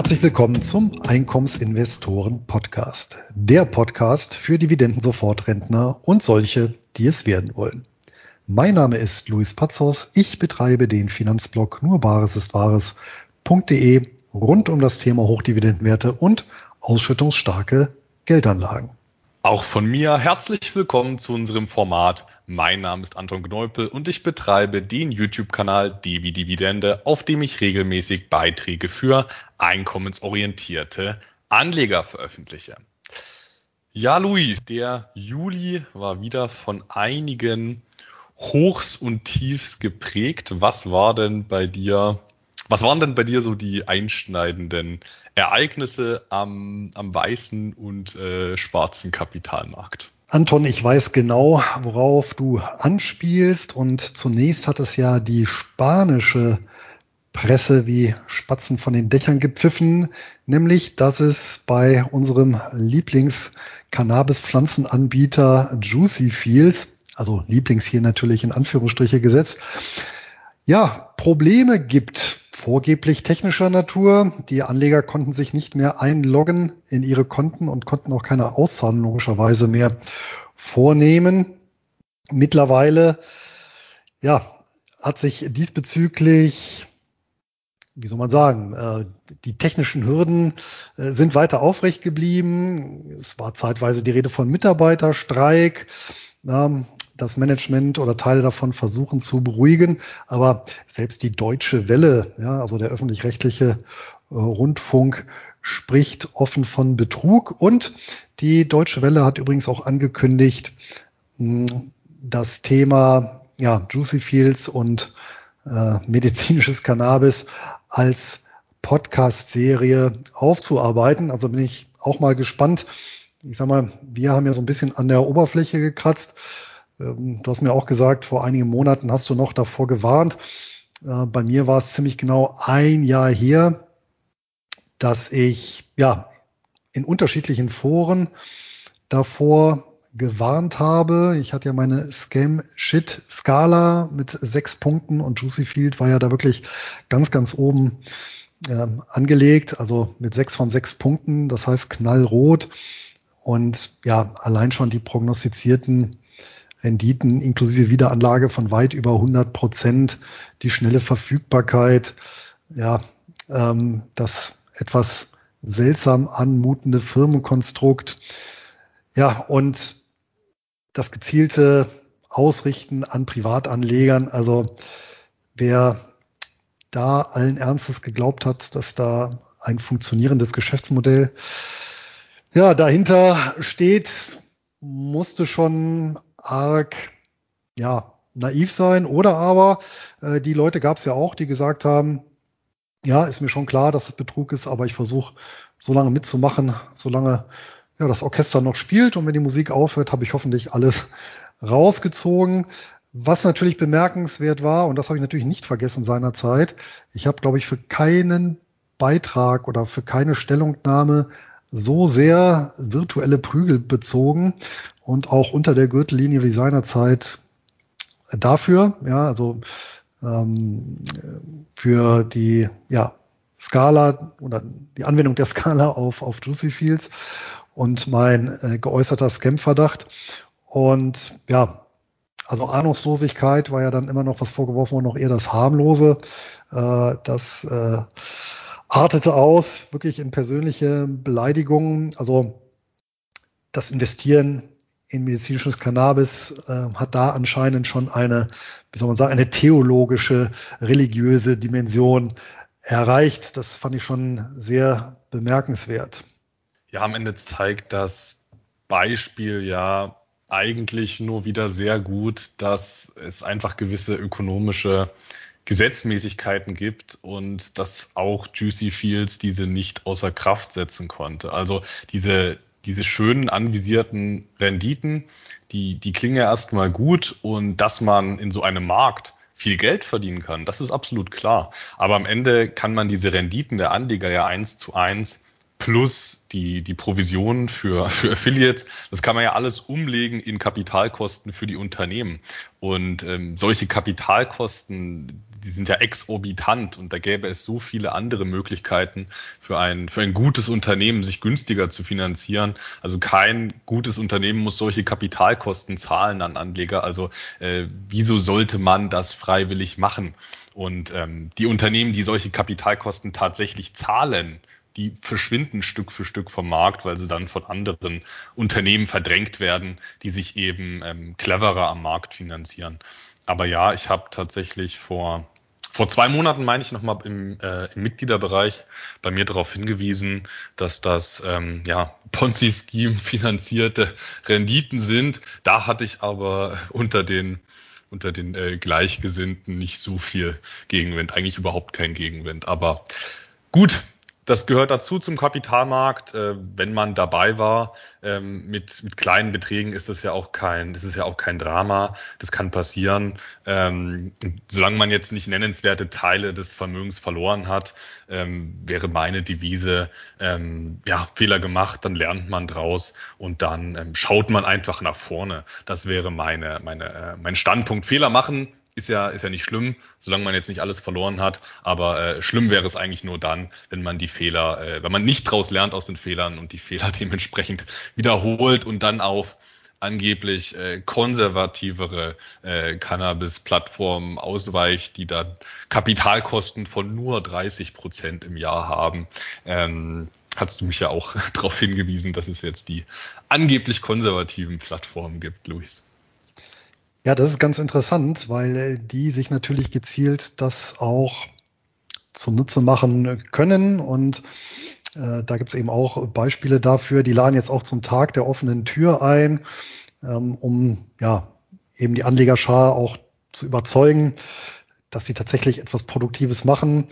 Herzlich willkommen zum Einkommensinvestoren Podcast. Der Podcast für Dividenden-Sofortrentner und solche, die es werden wollen. Mein Name ist Luis Pazos. Ich betreibe den Finanzblog nur Bares ist Wahres.de rund um das Thema Hochdividendenwerte und ausschüttungsstarke Geldanlagen. Auch von mir herzlich willkommen zu unserem Format. Mein Name ist Anton Gneupel und ich betreibe den YouTube-Kanal Devi Dividende, auf dem ich regelmäßig Beiträge für einkommensorientierte Anleger veröffentliche. Ja, Luis, der Juli war wieder von einigen Hochs und Tiefs geprägt. Was war denn bei dir was waren denn bei dir so die einschneidenden Ereignisse am, am weißen und äh, schwarzen Kapitalmarkt? Anton, ich weiß genau, worauf du anspielst. Und zunächst hat es ja die spanische Presse wie Spatzen von den Dächern gepfiffen, nämlich, dass es bei unserem Lieblings-Cannabis-Pflanzenanbieter Juicy Fields, also Lieblings hier natürlich in Anführungsstriche gesetzt, ja, Probleme gibt vorgeblich technischer Natur. Die Anleger konnten sich nicht mehr einloggen in ihre Konten und konnten auch keine Auszahlung logischerweise mehr vornehmen. Mittlerweile, ja, hat sich diesbezüglich wie soll man sagen, äh, die technischen Hürden äh, sind weiter aufrecht geblieben. Es war zeitweise die Rede von Mitarbeiterstreik das Management oder Teile davon versuchen zu beruhigen. Aber selbst die deutsche Welle, ja, also der öffentlich-rechtliche äh, Rundfunk, spricht offen von Betrug. Und die Deutsche Welle hat übrigens auch angekündigt, mh, das Thema ja, Juicy Fields und äh, medizinisches Cannabis als Podcast-Serie aufzuarbeiten. Also bin ich auch mal gespannt. Ich sag mal, wir haben ja so ein bisschen an der Oberfläche gekratzt. Ähm, du hast mir auch gesagt, vor einigen Monaten hast du noch davor gewarnt. Äh, bei mir war es ziemlich genau ein Jahr her, dass ich ja in unterschiedlichen Foren davor gewarnt habe. Ich hatte ja meine Scam-Shit-Skala mit sechs Punkten und Juicy Field war ja da wirklich ganz, ganz oben ähm, angelegt, also mit sechs von sechs Punkten, das heißt knallrot. Und ja, allein schon die prognostizierten Renditen inklusive Wiederanlage von weit über 100 Prozent, die schnelle Verfügbarkeit, ja, ähm, das etwas seltsam anmutende Firmenkonstrukt, ja, und das gezielte Ausrichten an Privatanlegern. Also wer da allen Ernstes geglaubt hat, dass da ein funktionierendes Geschäftsmodell ja, dahinter steht, musste schon arg, ja, naiv sein. Oder aber äh, die Leute gab es ja auch, die gesagt haben, ja, ist mir schon klar, dass es Betrug ist, aber ich versuche so lange mitzumachen, solange ja, das Orchester noch spielt und wenn die Musik aufhört, habe ich hoffentlich alles rausgezogen. Was natürlich bemerkenswert war, und das habe ich natürlich nicht vergessen seinerzeit, ich habe, glaube ich, für keinen Beitrag oder für keine Stellungnahme so sehr virtuelle Prügel bezogen und auch unter der Gürtellinie wie seinerzeit dafür, ja, also ähm, für die ja, Skala oder die Anwendung der Skala auf, auf Juicy Fields und mein äh, geäußerter Scam-Verdacht. Und ja, also Ahnungslosigkeit war ja dann immer noch was vorgeworfen worden, noch eher das harmlose. Äh, das äh, artete aus, wirklich in persönliche Beleidigungen. Also das Investieren in medizinisches Cannabis äh, hat da anscheinend schon eine, wie soll man sagen, eine theologische, religiöse Dimension erreicht. Das fand ich schon sehr bemerkenswert. Ja, am Ende zeigt das Beispiel ja eigentlich nur wieder sehr gut, dass es einfach gewisse ökonomische Gesetzmäßigkeiten gibt und dass auch Juicy Fields diese nicht außer Kraft setzen konnte. Also diese, diese schönen anvisierten Renditen, die, die klingen ja erstmal gut und dass man in so einem Markt viel Geld verdienen kann, das ist absolut klar. Aber am Ende kann man diese Renditen der Anleger ja eins zu eins plus die, die Provision für, für Affiliates, das kann man ja alles umlegen in Kapitalkosten für die Unternehmen. Und ähm, solche Kapitalkosten, die sind ja exorbitant und da gäbe es so viele andere Möglichkeiten für ein, für ein gutes Unternehmen, sich günstiger zu finanzieren. Also kein gutes Unternehmen muss solche Kapitalkosten zahlen an Anleger. Also äh, wieso sollte man das freiwillig machen? Und ähm, die Unternehmen, die solche Kapitalkosten tatsächlich zahlen, die verschwinden Stück für Stück vom Markt, weil sie dann von anderen Unternehmen verdrängt werden, die sich eben ähm, cleverer am Markt finanzieren. Aber ja, ich habe tatsächlich vor vor zwei Monaten, meine ich, nochmal im, äh, im Mitgliederbereich bei mir darauf hingewiesen, dass das ähm, ja, Ponzi-Scheme finanzierte Renditen sind. Da hatte ich aber unter den unter den äh, Gleichgesinnten nicht so viel Gegenwind, eigentlich überhaupt kein Gegenwind. Aber gut, das gehört dazu zum Kapitalmarkt. Äh, wenn man dabei war ähm, mit, mit kleinen Beträgen, ist das ja auch kein, das ist ja auch kein Drama. Das kann passieren. Ähm, solange man jetzt nicht nennenswerte Teile des Vermögens verloren hat, ähm, wäre meine Devise, ja, Fehler gemacht, dann lernt man draus und dann schaut man einfach nach vorne. Das wäre meine, meine, äh, mein Standpunkt. Fehler machen ist ja, ist ja nicht schlimm, solange man jetzt nicht alles verloren hat. Aber äh, schlimm wäre es eigentlich nur dann, wenn man die Fehler, äh, wenn man nicht draus lernt aus den Fehlern und die Fehler dementsprechend wiederholt und dann auf angeblich äh, konservativere äh, Cannabis-Plattformen ausweicht, die dann Kapitalkosten von nur 30 Prozent im Jahr haben. Ähm, hast du mich ja auch darauf hingewiesen, dass es jetzt die angeblich konservativen Plattformen gibt, Luis. Ja, das ist ganz interessant, weil äh, die sich natürlich gezielt das auch zunutze machen können. Und äh, da gibt es eben auch Beispiele dafür. Die laden jetzt auch zum Tag der offenen Tür ein, ähm, um ja eben die Anlegerschar auch zu überzeugen, dass sie tatsächlich etwas Produktives machen.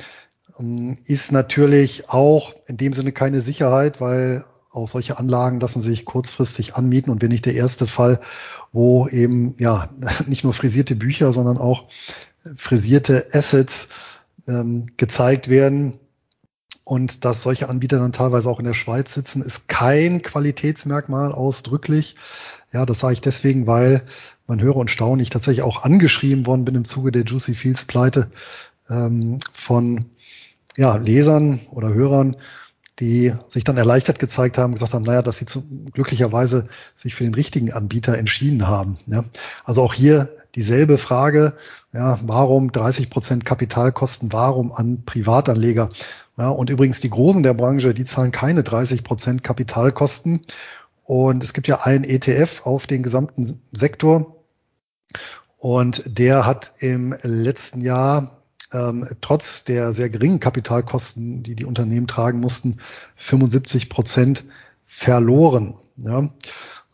Ähm, ist natürlich auch in dem Sinne keine Sicherheit, weil auch solche Anlagen lassen sich kurzfristig anmieten und wenn nicht der erste Fall, wo eben ja nicht nur frisierte Bücher, sondern auch frisierte Assets ähm, gezeigt werden. Und dass solche Anbieter dann teilweise auch in der Schweiz sitzen, ist kein Qualitätsmerkmal ausdrücklich. Ja, das sage ich deswegen, weil man höre und staune, ich tatsächlich auch angeschrieben worden bin im Zuge der Juicy Fields Pleite ähm, von ja, Lesern oder Hörern, die sich dann erleichtert gezeigt haben, gesagt haben, naja, dass sie zu, glücklicherweise sich für den richtigen Anbieter entschieden haben. Ja. Also auch hier dieselbe Frage, ja, warum 30 Prozent Kapitalkosten, warum an Privatanleger? Ja, und übrigens die Großen der Branche, die zahlen keine 30 Prozent Kapitalkosten. Und es gibt ja einen ETF auf den gesamten Sektor. Und der hat im letzten Jahr ähm, trotz der sehr geringen Kapitalkosten, die die Unternehmen tragen mussten, 75 Prozent verloren. Ja.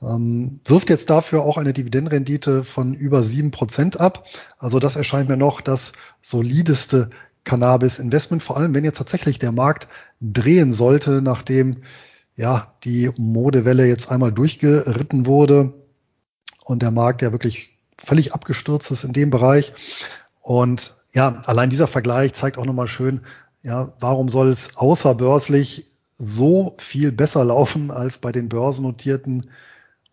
Ähm, wirft jetzt dafür auch eine Dividendenrendite von über sieben Prozent ab. Also das erscheint mir noch das solideste Cannabis-Investment, vor allem wenn jetzt tatsächlich der Markt drehen sollte, nachdem ja die Modewelle jetzt einmal durchgeritten wurde und der Markt ja wirklich völlig abgestürzt ist in dem Bereich. Und ja, allein dieser Vergleich zeigt auch nochmal schön, ja, warum soll es außerbörslich so viel besser laufen als bei den börsennotierten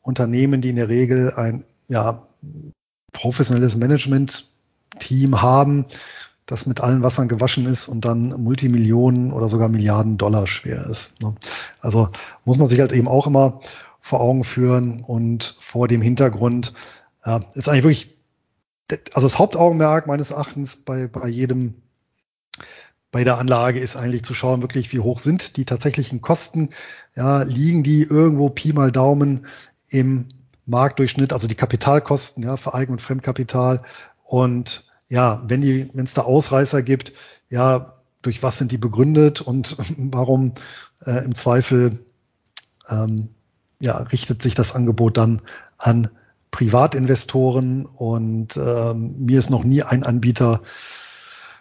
Unternehmen, die in der Regel ein ja, professionelles Management-Team haben, das mit allen Wassern gewaschen ist und dann Multimillionen oder sogar Milliarden Dollar schwer ist. Ne? Also muss man sich halt eben auch immer vor Augen führen und vor dem Hintergrund äh, ist eigentlich wirklich also das Hauptaugenmerk meines Erachtens bei, bei jedem, bei der Anlage ist eigentlich zu schauen, wirklich, wie hoch sind die tatsächlichen Kosten. Ja, liegen die irgendwo Pi mal Daumen im Marktdurchschnitt, also die Kapitalkosten, ja, für Eigen- und Fremdkapital. Und ja, wenn die, wenn es da Ausreißer gibt, ja, durch was sind die begründet und warum äh, im Zweifel ähm, ja, richtet sich das Angebot dann an Privatinvestoren und ähm, mir ist noch nie ein Anbieter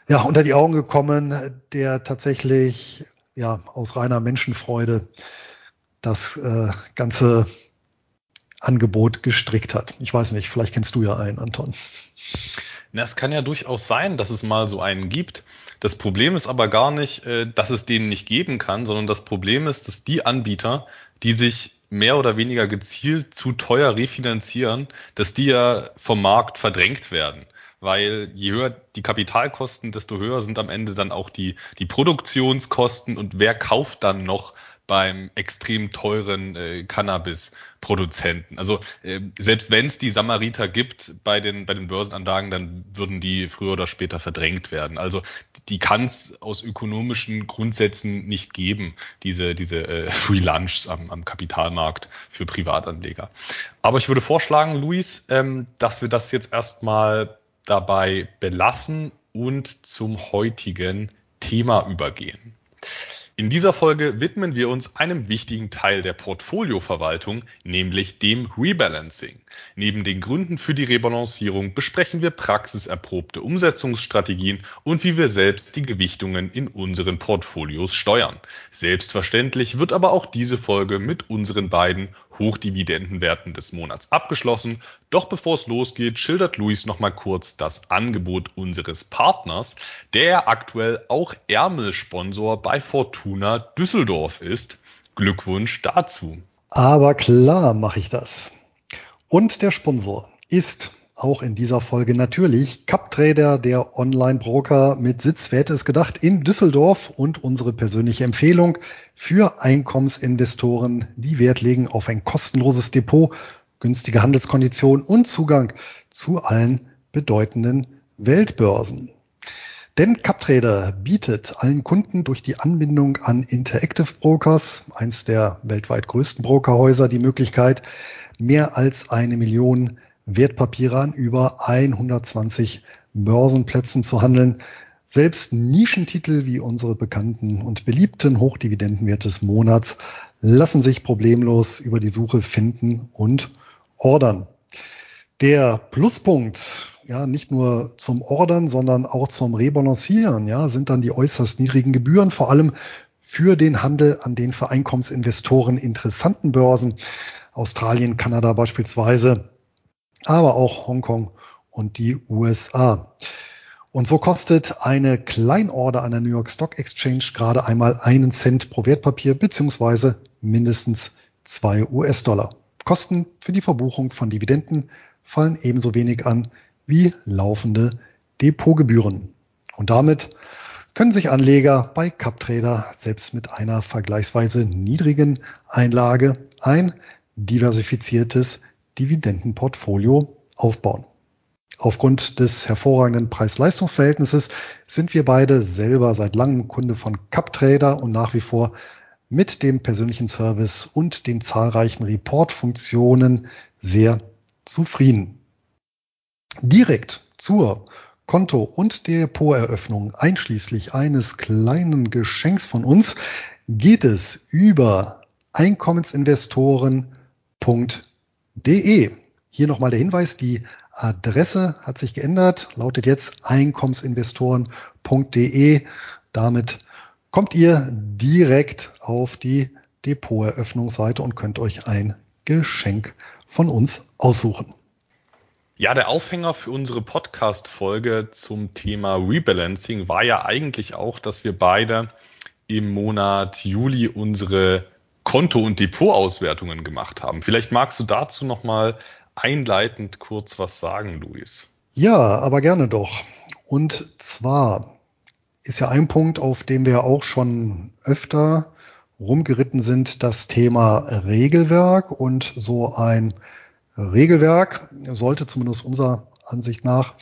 ja unter die Augen gekommen, der tatsächlich ja aus reiner Menschenfreude das äh, ganze Angebot gestrickt hat. Ich weiß nicht, vielleicht kennst du ja einen, Anton. Na, es kann ja durchaus sein, dass es mal so einen gibt, Das Problem ist aber gar nicht, äh, dass es denen nicht geben kann, sondern das Problem ist, dass die Anbieter, die sich mehr oder weniger gezielt zu teuer refinanzieren, dass die ja vom Markt verdrängt werden. Weil je höher die Kapitalkosten, desto höher sind am Ende dann auch die, die Produktionskosten. Und wer kauft dann noch beim extrem teuren äh, Cannabis-Produzenten. Also äh, selbst wenn es die Samariter gibt bei den, bei den Börsenanlagen, dann würden die früher oder später verdrängt werden. Also die kann es aus ökonomischen Grundsätzen nicht geben, diese, diese äh, Free Lunchs am, am Kapitalmarkt für Privatanleger. Aber ich würde vorschlagen, Luis, ähm, dass wir das jetzt erstmal dabei belassen und zum heutigen Thema übergehen. In dieser Folge widmen wir uns einem wichtigen Teil der Portfolioverwaltung, nämlich dem Rebalancing. Neben den Gründen für die Rebalancierung besprechen wir praxiserprobte Umsetzungsstrategien und wie wir selbst die Gewichtungen in unseren Portfolios steuern. Selbstverständlich wird aber auch diese Folge mit unseren beiden Hochdividendenwerten des Monats abgeschlossen. Doch bevor es losgeht, schildert Luis nochmal kurz das Angebot unseres Partners, der aktuell auch Ärmelsponsor bei Fortuna Düsseldorf ist. Glückwunsch dazu. Aber klar mache ich das. Und der Sponsor ist auch in dieser Folge natürlich CupTrader, der Online-Broker mit Sitz, wer hätte es gedacht, in Düsseldorf. Und unsere persönliche Empfehlung für Einkommensinvestoren, die Wert legen auf ein kostenloses Depot, günstige Handelskonditionen und Zugang zu allen bedeutenden Weltbörsen. Denn CupTrader bietet allen Kunden durch die Anbindung an Interactive Brokers, eins der weltweit größten Brokerhäuser, die Möglichkeit, mehr als eine Million Wertpapiere an über 120 Börsenplätzen zu handeln. Selbst Nischentitel wie unsere bekannten und beliebten Hochdividendenwerte des Monats lassen sich problemlos über die Suche finden und ordern. Der Pluspunkt, ja, nicht nur zum Ordern, sondern auch zum Rebalancieren, ja, sind dann die äußerst niedrigen Gebühren, vor allem für den Handel an den für Einkommensinvestoren interessanten Börsen. Australien, Kanada beispielsweise aber auch Hongkong und die USA. Und so kostet eine Kleinorder an der New York Stock Exchange gerade einmal einen Cent pro Wertpapier beziehungsweise mindestens zwei US-Dollar. Kosten für die Verbuchung von Dividenden fallen ebenso wenig an wie laufende Depotgebühren. Und damit können sich Anleger bei CupTrader selbst mit einer vergleichsweise niedrigen Einlage ein diversifiziertes Dividendenportfolio aufbauen. Aufgrund des hervorragenden Preis-Leistungs-Verhältnisses sind wir beide selber seit langem Kunde von CupTrader und nach wie vor mit dem persönlichen Service und den zahlreichen Report-Funktionen sehr zufrieden. Direkt zur Konto- und Depoteröffnung einschließlich eines kleinen Geschenks von uns geht es über Einkommensinvestoren.de De. Hier nochmal der Hinweis, die Adresse hat sich geändert, lautet jetzt einkommensinvestoren.de. Damit kommt ihr direkt auf die Depoteröffnungsseite und könnt euch ein Geschenk von uns aussuchen. Ja, der Aufhänger für unsere Podcast-Folge zum Thema Rebalancing war ja eigentlich auch, dass wir beide im Monat Juli unsere Konto- und Depotauswertungen gemacht haben. Vielleicht magst du dazu nochmal einleitend kurz was sagen, Luis. Ja, aber gerne doch. Und zwar ist ja ein Punkt, auf dem wir auch schon öfter rumgeritten sind, das Thema Regelwerk. Und so ein Regelwerk sollte zumindest unserer Ansicht nach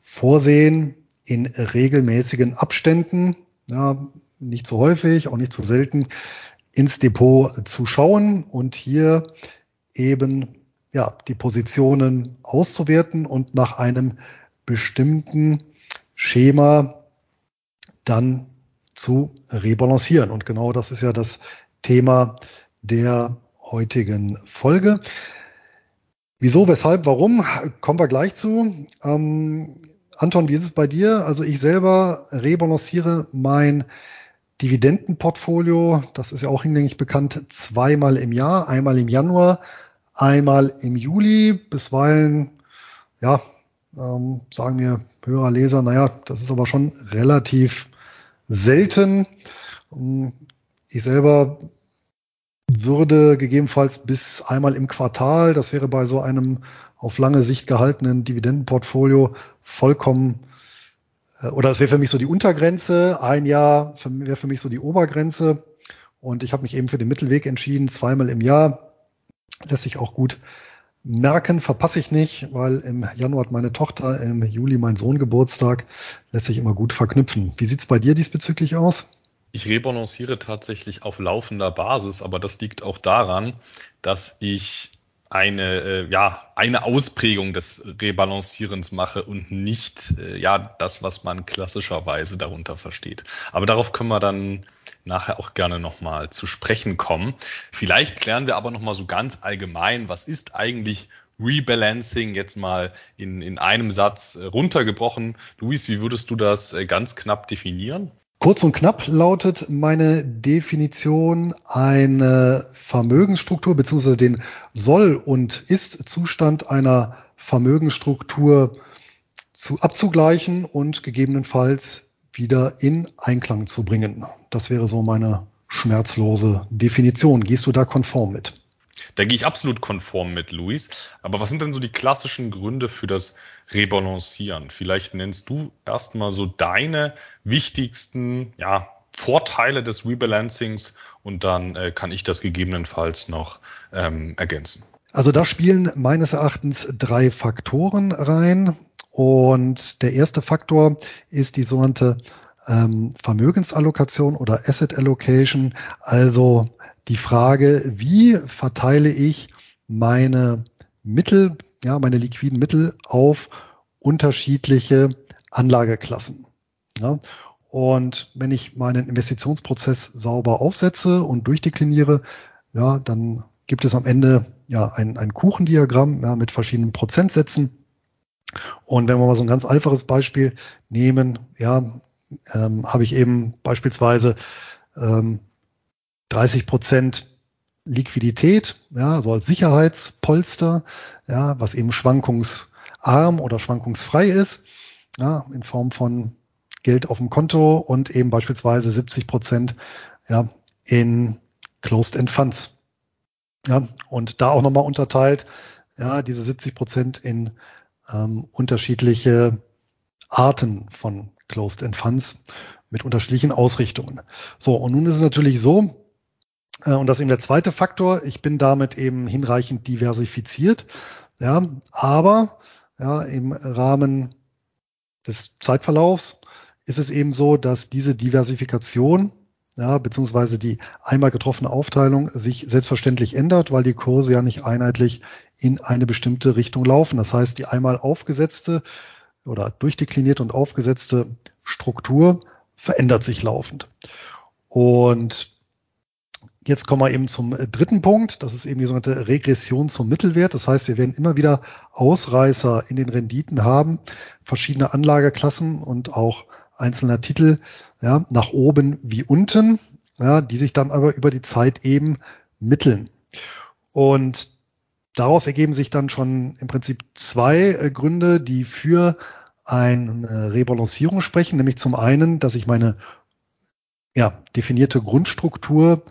vorsehen in regelmäßigen Abständen, ja, nicht zu häufig, auch nicht zu selten, ins Depot zu schauen und hier eben ja, die Positionen auszuwerten und nach einem bestimmten Schema dann zu rebalancieren. Und genau das ist ja das Thema der heutigen Folge. Wieso, weshalb, warum, kommen wir gleich zu. Ähm, Anton, wie ist es bei dir? Also ich selber rebalanciere mein Dividendenportfolio, das ist ja auch hinlänglich bekannt, zweimal im Jahr, einmal im Januar, einmal im Juli, bisweilen, ja, ähm, sagen wir Hörer, Leser, naja, das ist aber schon relativ selten. Ich selber würde gegebenenfalls bis einmal im Quartal, das wäre bei so einem auf lange Sicht gehaltenen Dividendenportfolio vollkommen oder es wäre für mich so die Untergrenze, ein Jahr wäre für mich so die Obergrenze und ich habe mich eben für den Mittelweg entschieden, zweimal im Jahr lässt sich auch gut merken, verpasse ich nicht, weil im Januar hat meine Tochter, im Juli mein Sohn Geburtstag, lässt sich immer gut verknüpfen. Wie sieht's bei dir diesbezüglich aus? Ich rebalanciere tatsächlich auf laufender Basis, aber das liegt auch daran, dass ich eine, äh, ja, eine Ausprägung des Rebalancierens mache und nicht, äh, ja, das, was man klassischerweise darunter versteht. Aber darauf können wir dann nachher auch gerne nochmal zu sprechen kommen. Vielleicht klären wir aber nochmal so ganz allgemein, was ist eigentlich Rebalancing jetzt mal in, in einem Satz äh, runtergebrochen. Luis, wie würdest du das äh, ganz knapp definieren? Kurz und knapp lautet meine Definition eine Vermögensstruktur bzw. den Soll- und Ist-Zustand einer Vermögensstruktur zu abzugleichen und gegebenenfalls wieder in Einklang zu bringen. Das wäre so meine schmerzlose Definition. Gehst du da konform mit? Da gehe ich absolut konform mit, Luis. Aber was sind denn so die klassischen Gründe für das Rebalancieren? Vielleicht nennst du erstmal so deine wichtigsten ja, Vorteile des Rebalancings und dann äh, kann ich das gegebenenfalls noch ähm, ergänzen. Also da spielen meines Erachtens drei Faktoren rein. Und der erste Faktor ist die sogenannte ähm, Vermögensallokation oder Asset Allocation, also die Frage, wie verteile ich meine Mittel, ja, meine liquiden Mittel auf unterschiedliche Anlageklassen. Ja. Und wenn ich meinen Investitionsprozess sauber aufsetze und durchdekliniere, ja, dann gibt es am Ende ja ein, ein Kuchendiagramm ja, mit verschiedenen Prozentsätzen. Und wenn wir mal so ein ganz einfaches Beispiel nehmen, ja, ähm, habe ich eben beispielsweise ähm, 30 Prozent Liquidität, ja, so als Sicherheitspolster, ja, was eben schwankungsarm oder schwankungsfrei ist, ja, in Form von Geld auf dem Konto und eben beispielsweise 70 Prozent, ja, in Closed-End Funds. Ja, und da auch nochmal unterteilt, ja, diese 70 Prozent in ähm, unterschiedliche Arten von Closed-End Funds mit unterschiedlichen Ausrichtungen. So, und nun ist es natürlich so, äh, und das ist eben der zweite Faktor. Ich bin damit eben hinreichend diversifiziert. Ja, aber ja, im Rahmen des Zeitverlaufs ist es eben so, dass diese Diversifikation ja, beziehungsweise die einmal getroffene Aufteilung sich selbstverständlich ändert, weil die Kurse ja nicht einheitlich in eine bestimmte Richtung laufen. Das heißt, die einmal aufgesetzte oder durchdeklinierte und aufgesetzte Struktur verändert sich laufend. Und Jetzt kommen wir eben zum äh, dritten Punkt. Das ist eben die sogenannte Regression zum Mittelwert. Das heißt, wir werden immer wieder Ausreißer in den Renditen haben, verschiedene Anlageklassen und auch einzelner Titel, ja, nach oben wie unten, ja, die sich dann aber über die Zeit eben mitteln. Und daraus ergeben sich dann schon im Prinzip zwei äh, Gründe, die für eine Rebalancierung sprechen, nämlich zum einen, dass ich meine ja, definierte Grundstruktur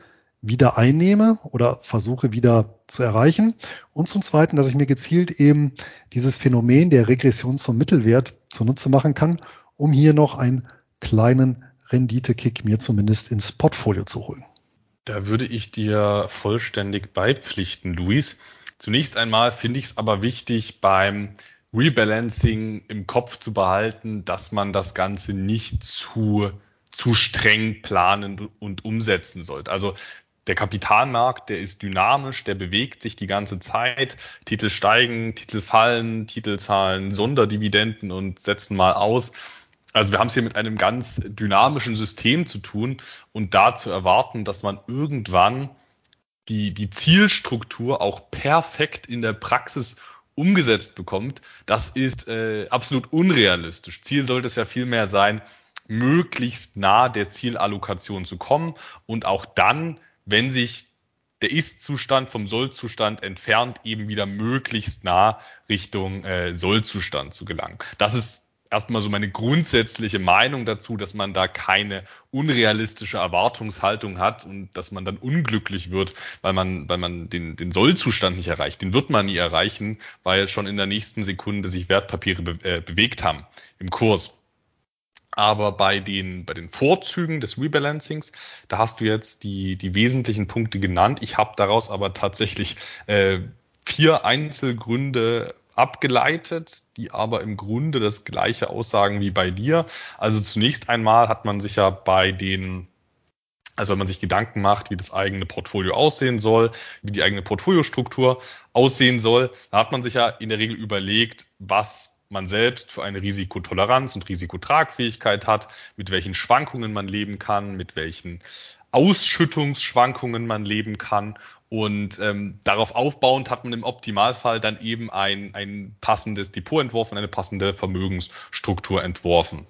wieder einnehme oder versuche wieder zu erreichen. Und zum Zweiten, dass ich mir gezielt eben dieses Phänomen der Regression zum Mittelwert zunutze machen kann, um hier noch einen kleinen Renditekick mir zumindest ins Portfolio zu holen. Da würde ich dir vollständig beipflichten, Luis. Zunächst einmal finde ich es aber wichtig, beim Rebalancing im Kopf zu behalten, dass man das Ganze nicht zu zu streng planen und umsetzen sollte. Also der Kapitalmarkt, der ist dynamisch, der bewegt sich die ganze Zeit. Titel steigen, Titel fallen, Titel zahlen Sonderdividenden und setzen mal aus. Also wir haben es hier mit einem ganz dynamischen System zu tun und da zu erwarten, dass man irgendwann die, die Zielstruktur auch perfekt in der Praxis umgesetzt bekommt, das ist äh, absolut unrealistisch. Ziel sollte es ja vielmehr sein, möglichst nah der Zielallokation zu kommen und auch dann wenn sich der Ist-Zustand vom Soll-Zustand entfernt, eben wieder möglichst nah Richtung äh, Soll-Zustand zu gelangen. Das ist erstmal so meine grundsätzliche Meinung dazu, dass man da keine unrealistische Erwartungshaltung hat und dass man dann unglücklich wird, weil man, weil man den, den Sollzustand nicht erreicht. Den wird man nie erreichen, weil schon in der nächsten Sekunde sich Wertpapiere be äh, bewegt haben im Kurs. Aber bei den, bei den Vorzügen des Rebalancings, da hast du jetzt die, die wesentlichen Punkte genannt. Ich habe daraus aber tatsächlich äh, vier Einzelgründe abgeleitet, die aber im Grunde das gleiche aussagen wie bei dir. Also zunächst einmal hat man sich ja bei den also wenn man sich Gedanken macht, wie das eigene Portfolio aussehen soll, wie die eigene Portfoliostruktur aussehen soll, da hat man sich ja in der Regel überlegt, was man selbst für eine Risikotoleranz und Risikotragfähigkeit hat, mit welchen Schwankungen man leben kann, mit welchen Ausschüttungsschwankungen man leben kann. Und ähm, darauf aufbauend hat man im Optimalfall dann eben ein, ein passendes Depot entworfen, eine passende Vermögensstruktur entworfen.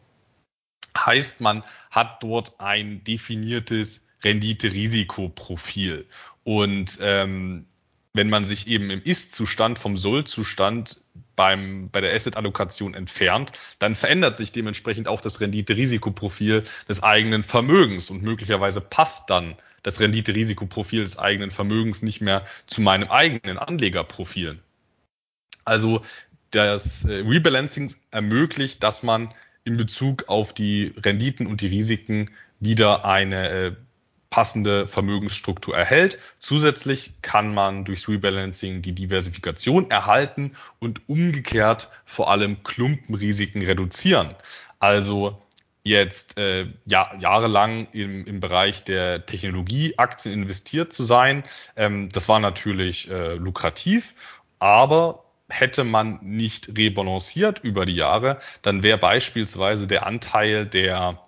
Heißt, man hat dort ein definiertes Rendite-Risikoprofil. Und ähm, wenn man sich eben im Ist-Zustand vom Soll-Zustand beim, bei der Asset-Allokation entfernt, dann verändert sich dementsprechend auch das Rendite-Risikoprofil des eigenen Vermögens und möglicherweise passt dann das Rendite-Risikoprofil des eigenen Vermögens nicht mehr zu meinem eigenen Anlegerprofil. Also das äh, Rebalancing ermöglicht, dass man in Bezug auf die Renditen und die Risiken wieder eine äh, passende Vermögensstruktur erhält. Zusätzlich kann man durchs Rebalancing die Diversifikation erhalten und umgekehrt vor allem Klumpenrisiken reduzieren. Also jetzt äh, ja, jahrelang im, im Bereich der Technologieaktien investiert zu sein, ähm, das war natürlich äh, lukrativ, aber hätte man nicht rebalanciert über die Jahre, dann wäre beispielsweise der Anteil der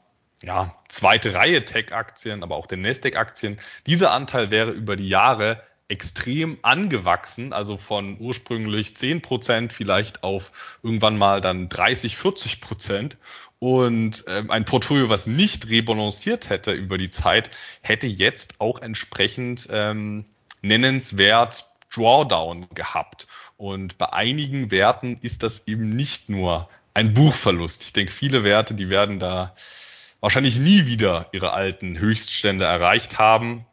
ja, zweite Reihe Tech-Aktien, aber auch der Nasdaq-Aktien. Dieser Anteil wäre über die Jahre extrem angewachsen, also von ursprünglich 10 Prozent vielleicht auf irgendwann mal dann 30, 40 Prozent. Und ähm, ein Portfolio, was nicht rebalanciert hätte über die Zeit, hätte jetzt auch entsprechend ähm, nennenswert Drawdown gehabt. Und bei einigen Werten ist das eben nicht nur ein Buchverlust. Ich denke, viele Werte, die werden da wahrscheinlich nie wieder ihre alten Höchststände erreicht haben.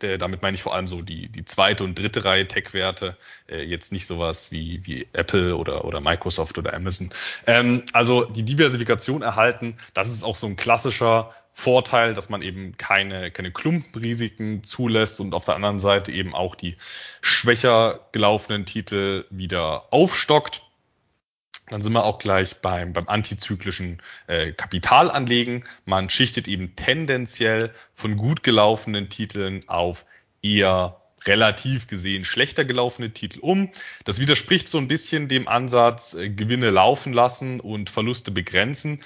Äh, damit meine ich vor allem so die, die zweite und dritte Reihe Tech-Werte, äh, jetzt nicht sowas wie, wie Apple oder, oder Microsoft oder Amazon. Ähm, also die Diversifikation erhalten, das ist auch so ein klassischer Vorteil, dass man eben keine, keine Klumpenrisiken zulässt und auf der anderen Seite eben auch die schwächer gelaufenen Titel wieder aufstockt. Dann sind wir auch gleich beim, beim antizyklischen äh, Kapitalanlegen. Man schichtet eben tendenziell von gut gelaufenen Titeln auf eher relativ gesehen schlechter gelaufene Titel um. Das widerspricht so ein bisschen dem Ansatz, äh, Gewinne laufen lassen und Verluste begrenzen.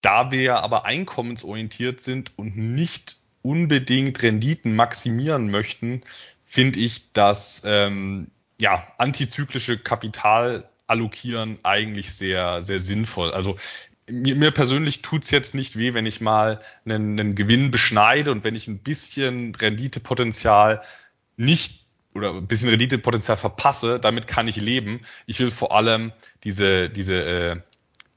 Da wir aber einkommensorientiert sind und nicht unbedingt Renditen maximieren möchten, finde ich, dass ähm, ja, antizyklische Kapital allokieren eigentlich sehr, sehr sinnvoll. Also mir, mir persönlich tut's jetzt nicht weh, wenn ich mal einen, einen Gewinn beschneide und wenn ich ein bisschen Renditepotenzial nicht oder ein bisschen Renditepotenzial verpasse, damit kann ich leben. Ich will vor allem diese, diese äh,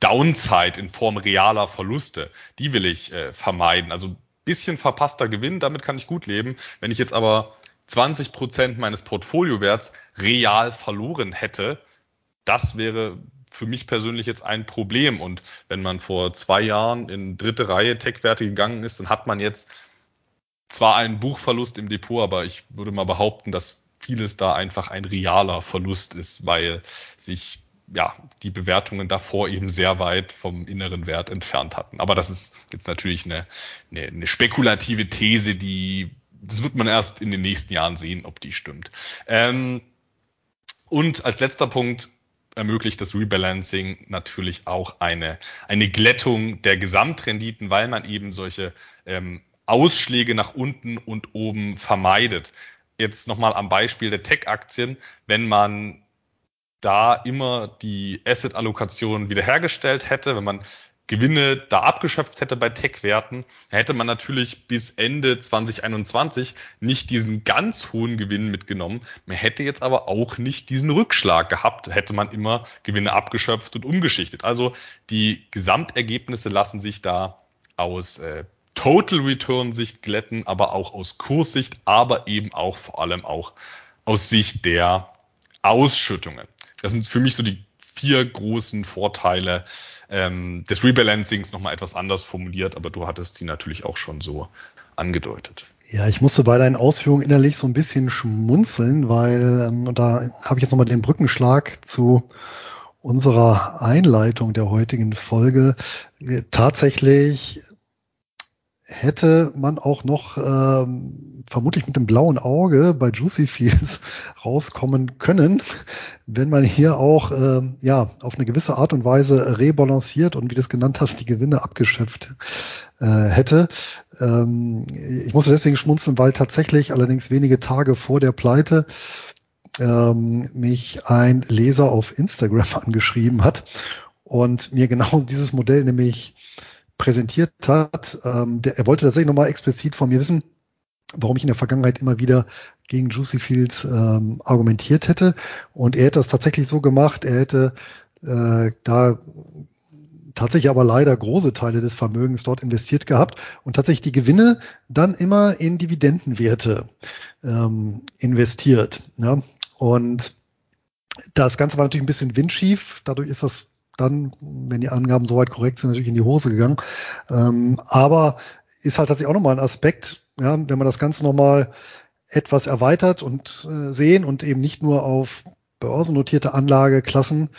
Downside in Form realer Verluste, die will ich äh, vermeiden. Also bisschen verpasster Gewinn, damit kann ich gut leben. Wenn ich jetzt aber 20 Prozent meines Portfoliowerts real verloren hätte, das wäre für mich persönlich jetzt ein Problem. Und wenn man vor zwei Jahren in dritte Reihe Tech-Werte gegangen ist, dann hat man jetzt zwar einen Buchverlust im Depot, aber ich würde mal behaupten, dass vieles da einfach ein realer Verlust ist, weil sich ja die Bewertungen davor eben sehr weit vom inneren Wert entfernt hatten. Aber das ist jetzt natürlich eine, eine, eine spekulative These, die das wird man erst in den nächsten Jahren sehen, ob die stimmt. Ähm, und als letzter Punkt ermöglicht das Rebalancing natürlich auch eine, eine Glättung der Gesamtrenditen, weil man eben solche ähm, Ausschläge nach unten und oben vermeidet. Jetzt nochmal am Beispiel der Tech-Aktien, wenn man da immer die Asset-Allokation wiederhergestellt hätte, wenn man Gewinne da abgeschöpft hätte bei Tech-Werten, hätte man natürlich bis Ende 2021 nicht diesen ganz hohen Gewinn mitgenommen. Man hätte jetzt aber auch nicht diesen Rückschlag gehabt, hätte man immer Gewinne abgeschöpft und umgeschichtet. Also die Gesamtergebnisse lassen sich da aus äh, Total Return Sicht glätten, aber auch aus Kurssicht, aber eben auch vor allem auch aus Sicht der Ausschüttungen. Das sind für mich so die vier großen Vorteile ähm, des Rebalancings nochmal etwas anders formuliert, aber du hattest die natürlich auch schon so angedeutet. Ja, ich musste bei deinen Ausführungen innerlich so ein bisschen schmunzeln, weil ähm, da habe ich jetzt nochmal den Brückenschlag zu unserer Einleitung der heutigen Folge. Tatsächlich hätte man auch noch ähm, vermutlich mit dem blauen Auge bei Juicy Fields rauskommen können, wenn man hier auch ähm, ja auf eine gewisse Art und Weise rebalanciert und wie du es genannt hast, die Gewinne abgeschöpft äh, hätte. Ähm, ich musste deswegen schmunzeln, weil tatsächlich allerdings wenige Tage vor der Pleite ähm, mich ein Leser auf Instagram angeschrieben hat und mir genau dieses Modell nämlich präsentiert hat. Ähm, der, er wollte tatsächlich nochmal explizit von mir wissen, warum ich in der Vergangenheit immer wieder gegen Juicy Fields ähm, argumentiert hätte. Und er hätte das tatsächlich so gemacht, er hätte äh, da tatsächlich aber leider große Teile des Vermögens dort investiert gehabt und tatsächlich die Gewinne dann immer in Dividendenwerte ähm, investiert. Ja? Und das Ganze war natürlich ein bisschen windschief, dadurch ist das dann, wenn die Angaben soweit korrekt sind, natürlich in die Hose gegangen. Ähm, aber ist halt tatsächlich auch nochmal ein Aspekt, ja, wenn man das Ganze nochmal etwas erweitert und äh, sehen und eben nicht nur auf börsennotierte Anlageklassen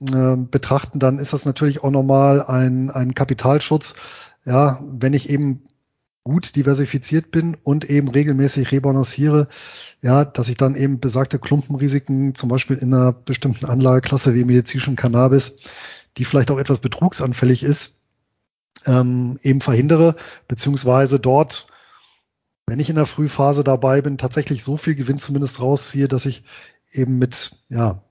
äh, betrachten, dann ist das natürlich auch nochmal ein, ein Kapitalschutz. Ja, wenn ich eben gut diversifiziert bin und eben regelmäßig rebalanciere, ja, dass ich dann eben besagte Klumpenrisiken, zum Beispiel in einer bestimmten Anlageklasse wie medizinischen Cannabis, die vielleicht auch etwas betrugsanfällig ist, ähm, eben verhindere, beziehungsweise dort, wenn ich in der Frühphase dabei bin, tatsächlich so viel Gewinn zumindest rausziehe, dass ich eben mit ja,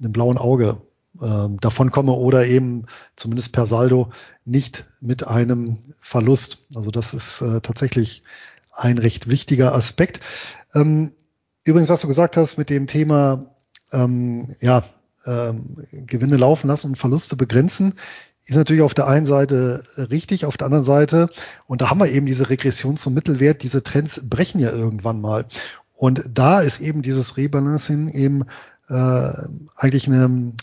einem blauen Auge ähm, davon komme oder eben zumindest per Saldo nicht mit einem Verlust. Also das ist äh, tatsächlich ein recht wichtiger Aspekt. Ähm, übrigens, was du gesagt hast mit dem Thema ähm, ja, ähm, Gewinne laufen lassen und Verluste begrenzen, ist natürlich auf der einen Seite richtig, auf der anderen Seite, und da haben wir eben diese Regression zum Mittelwert, diese Trends brechen ja irgendwann mal. Und da ist eben dieses Rebalancing eben äh, eigentlich eine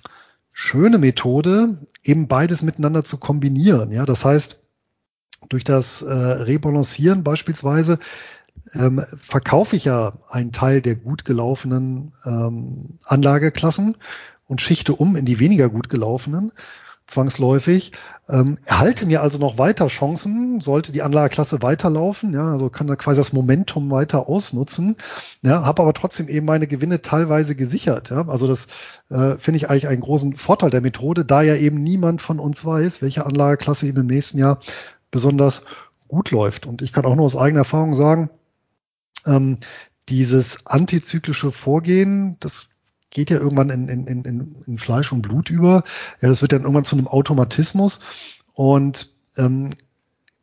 schöne Methode, eben beides miteinander zu kombinieren. Ja, das heißt, durch das äh, Rebalancieren beispielsweise ähm, verkaufe ich ja einen Teil der gut gelaufenen ähm, Anlageklassen und schichte um in die weniger gut gelaufenen zwangsläufig. Ähm, erhalte mir also noch weiter Chancen, sollte die Anlageklasse weiterlaufen, ja, also kann da quasi das Momentum weiter ausnutzen, ja, habe aber trotzdem eben meine Gewinne teilweise gesichert. Ja. Also das äh, finde ich eigentlich einen großen Vorteil der Methode, da ja eben niemand von uns weiß, welche Anlageklasse im nächsten Jahr besonders gut läuft. Und ich kann auch nur aus eigener Erfahrung sagen, ähm, dieses antizyklische Vorgehen, das geht ja irgendwann in, in, in, in Fleisch und Blut über. Ja, das wird dann irgendwann zu einem Automatismus. Und ähm,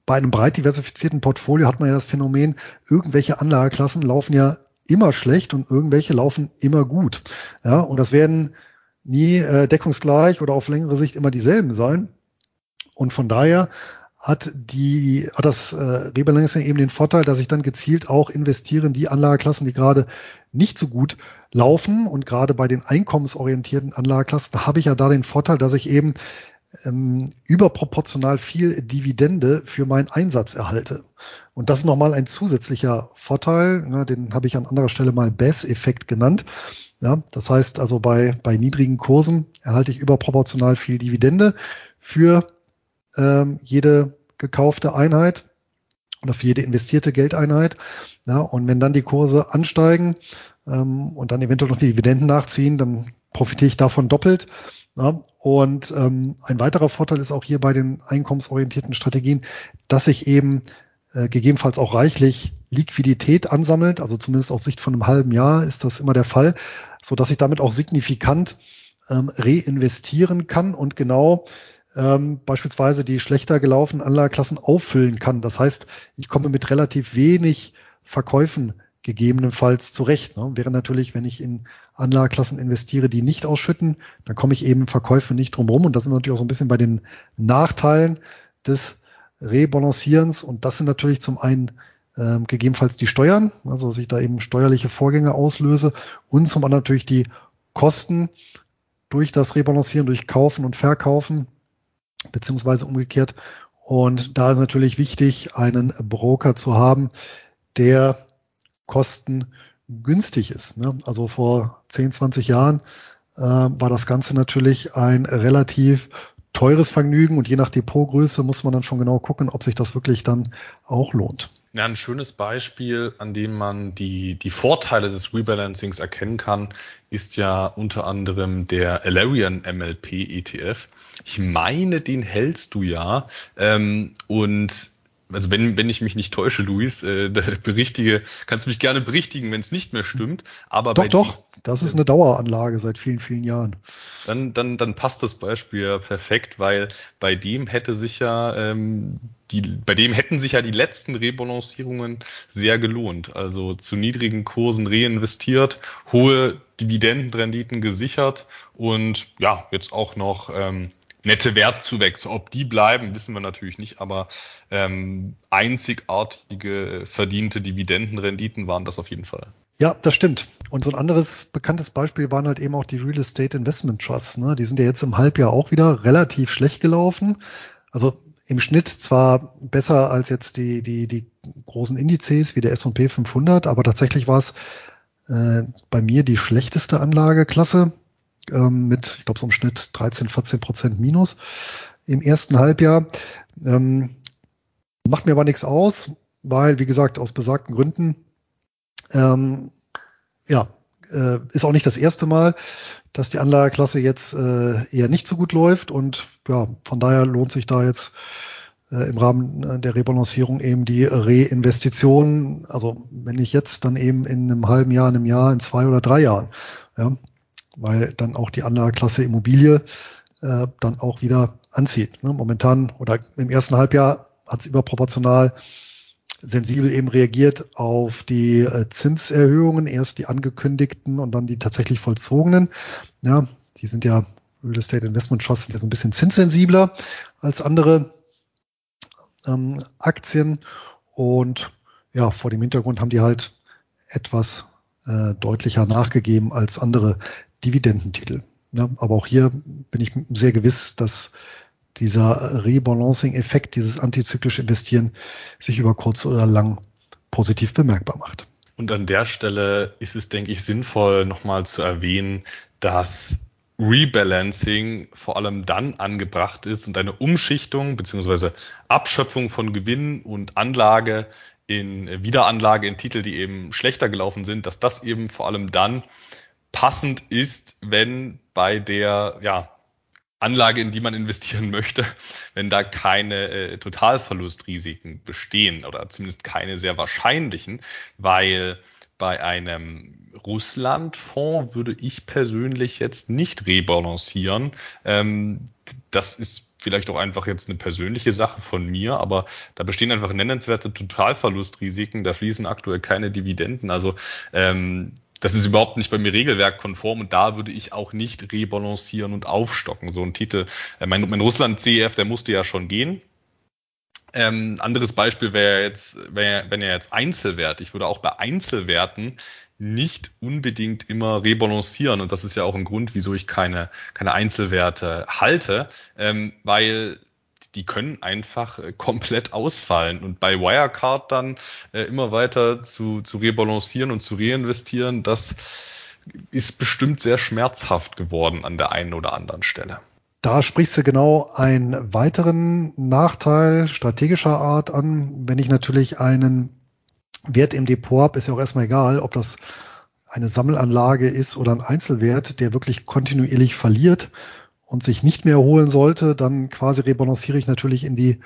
bei einem breit diversifizierten Portfolio hat man ja das Phänomen, irgendwelche Anlageklassen laufen ja immer schlecht und irgendwelche laufen immer gut. Ja, und das werden nie äh, deckungsgleich oder auf längere Sicht immer dieselben sein. Und von daher hat die hat das äh, Rebalancing eben den Vorteil, dass ich dann gezielt auch investiere in die Anlageklassen, die gerade nicht so gut laufen und gerade bei den einkommensorientierten Anlageklassen habe ich ja da den Vorteil, dass ich eben ähm, überproportional viel Dividende für meinen Einsatz erhalte. Und das ist nochmal ein zusätzlicher Vorteil, ja, den habe ich an anderer Stelle mal Bass-Effekt genannt. Ja, das heißt also bei, bei niedrigen Kursen erhalte ich überproportional viel Dividende für ähm, jede gekaufte Einheit oder für jede investierte Geldeinheit. Ja, und wenn dann die Kurse ansteigen ähm, und dann eventuell noch die Dividenden nachziehen, dann profitiere ich davon doppelt. Ja, und ähm, ein weiterer Vorteil ist auch hier bei den einkommensorientierten Strategien, dass sich eben äh, gegebenenfalls auch reichlich Liquidität ansammelt, also zumindest auf Sicht von einem halben Jahr ist das immer der Fall, so dass ich damit auch signifikant ähm, reinvestieren kann und genau ähm, beispielsweise die schlechter gelaufenen Anlageklassen auffüllen kann. Das heißt, ich komme mit relativ wenig Verkäufen gegebenenfalls zurecht. Ne? Wäre natürlich, wenn ich in Anlageklassen investiere, die nicht ausschütten, dann komme ich eben Verkäufe nicht drumherum. Und das sind natürlich auch so ein bisschen bei den Nachteilen des Rebalancierens. Und das sind natürlich zum einen ähm, gegebenenfalls die Steuern, also dass ich da eben steuerliche Vorgänge auslöse und zum anderen natürlich die Kosten durch das Rebalancieren, durch Kaufen und Verkaufen, beziehungsweise umgekehrt. Und da ist natürlich wichtig, einen Broker zu haben, der kostengünstig ist. Ne? Also vor 10, 20 Jahren äh, war das Ganze natürlich ein relativ teures Vergnügen und je nach Depotgröße muss man dann schon genau gucken, ob sich das wirklich dann auch lohnt. Ja, ein schönes Beispiel, an dem man die, die Vorteile des Rebalancings erkennen kann, ist ja unter anderem der Alarian MLP ETF. Ich meine, den hältst du ja. Ähm, und also wenn, wenn ich mich nicht täusche, Luis, äh, berichtige, kannst du mich gerne berichtigen, wenn es nicht mehr stimmt. Aber doch, doch, das ist eine Daueranlage seit vielen, vielen Jahren. Dann, dann, dann passt das Beispiel ja perfekt, weil bei dem hätte sich ja ähm, die, bei dem hätten sich ja die letzten Rebalancierungen sehr gelohnt. Also zu niedrigen Kursen reinvestiert, hohe Dividendenrenditen gesichert und ja, jetzt auch noch ähm, nette Wertzuwächse. Ob die bleiben, wissen wir natürlich nicht, aber ähm, einzigartige verdiente Dividendenrenditen waren das auf jeden Fall. Ja, das stimmt. Und so ein anderes bekanntes Beispiel waren halt eben auch die Real Estate Investment Trusts. Ne? Die sind ja jetzt im Halbjahr auch wieder relativ schlecht gelaufen. Also im Schnitt zwar besser als jetzt die, die, die großen Indizes wie der S&P 500, aber tatsächlich war es äh, bei mir die schlechteste Anlageklasse ähm, mit, ich glaube, so im Schnitt 13, 14 Prozent Minus im ersten Halbjahr. Ähm, macht mir aber nichts aus, weil, wie gesagt, aus besagten Gründen, ähm, ja, äh, ist auch nicht das erste Mal, dass die Anlageklasse jetzt äh, eher nicht so gut läuft und ja, von daher lohnt sich da jetzt äh, im Rahmen äh, der Rebalancierung eben die Reinvestition. Also wenn ich jetzt dann eben in einem halben Jahr, in einem Jahr, in zwei oder drei Jahren, ja, weil dann auch die Anlageklasse Immobilie äh, dann auch wieder anzieht. Ne? Momentan oder im ersten Halbjahr hat es überproportional sensibel eben reagiert auf die äh, Zinserhöhungen, erst die angekündigten und dann die tatsächlich vollzogenen. Ja, die sind ja Real Estate Investment Trusts sind ja so ein bisschen zinssensibler als andere ähm, Aktien und ja, vor dem Hintergrund haben die halt etwas äh, deutlicher nachgegeben als andere Dividendentitel. Ja, aber auch hier bin ich sehr gewiss, dass dieser Rebalancing-Effekt, dieses antizyklische Investieren sich über kurz oder lang positiv bemerkbar macht. Und an der Stelle ist es, denke ich, sinnvoll, nochmal zu erwähnen, dass Rebalancing vor allem dann angebracht ist und eine Umschichtung beziehungsweise Abschöpfung von Gewinn und Anlage in Wiederanlage in Titel, die eben schlechter gelaufen sind, dass das eben vor allem dann passend ist, wenn bei der ja, Anlage, in die man investieren möchte, wenn da keine äh, Totalverlustrisiken bestehen oder zumindest keine sehr wahrscheinlichen, weil bei einem Russlandfonds würde ich persönlich jetzt nicht rebalancieren. Ähm, das ist vielleicht auch einfach jetzt eine persönliche Sache von mir, aber da bestehen einfach nennenswerte Totalverlustrisiken, da fließen aktuell keine Dividenden. Also ähm, das ist überhaupt nicht bei mir regelwerkkonform und da würde ich auch nicht rebalancieren und aufstocken. So ein Titel, äh, mein, mein Russland-CEF, der musste ja schon gehen. Ähm, anderes Beispiel wäre jetzt, wär, wenn er jetzt Einzelwert. Ich würde auch bei Einzelwerten nicht unbedingt immer rebalancieren. Und das ist ja auch ein Grund, wieso ich keine, keine Einzelwerte halte, ähm, weil die können einfach äh, komplett ausfallen. Und bei Wirecard dann äh, immer weiter zu, zu rebalancieren und zu reinvestieren, das ist bestimmt sehr schmerzhaft geworden an der einen oder anderen Stelle. Da sprichst du genau einen weiteren Nachteil strategischer Art an. Wenn ich natürlich einen Wert im Depot habe, ist ja auch erstmal egal, ob das eine Sammelanlage ist oder ein Einzelwert, der wirklich kontinuierlich verliert und sich nicht mehr erholen sollte, dann quasi rebalanciere ich natürlich in die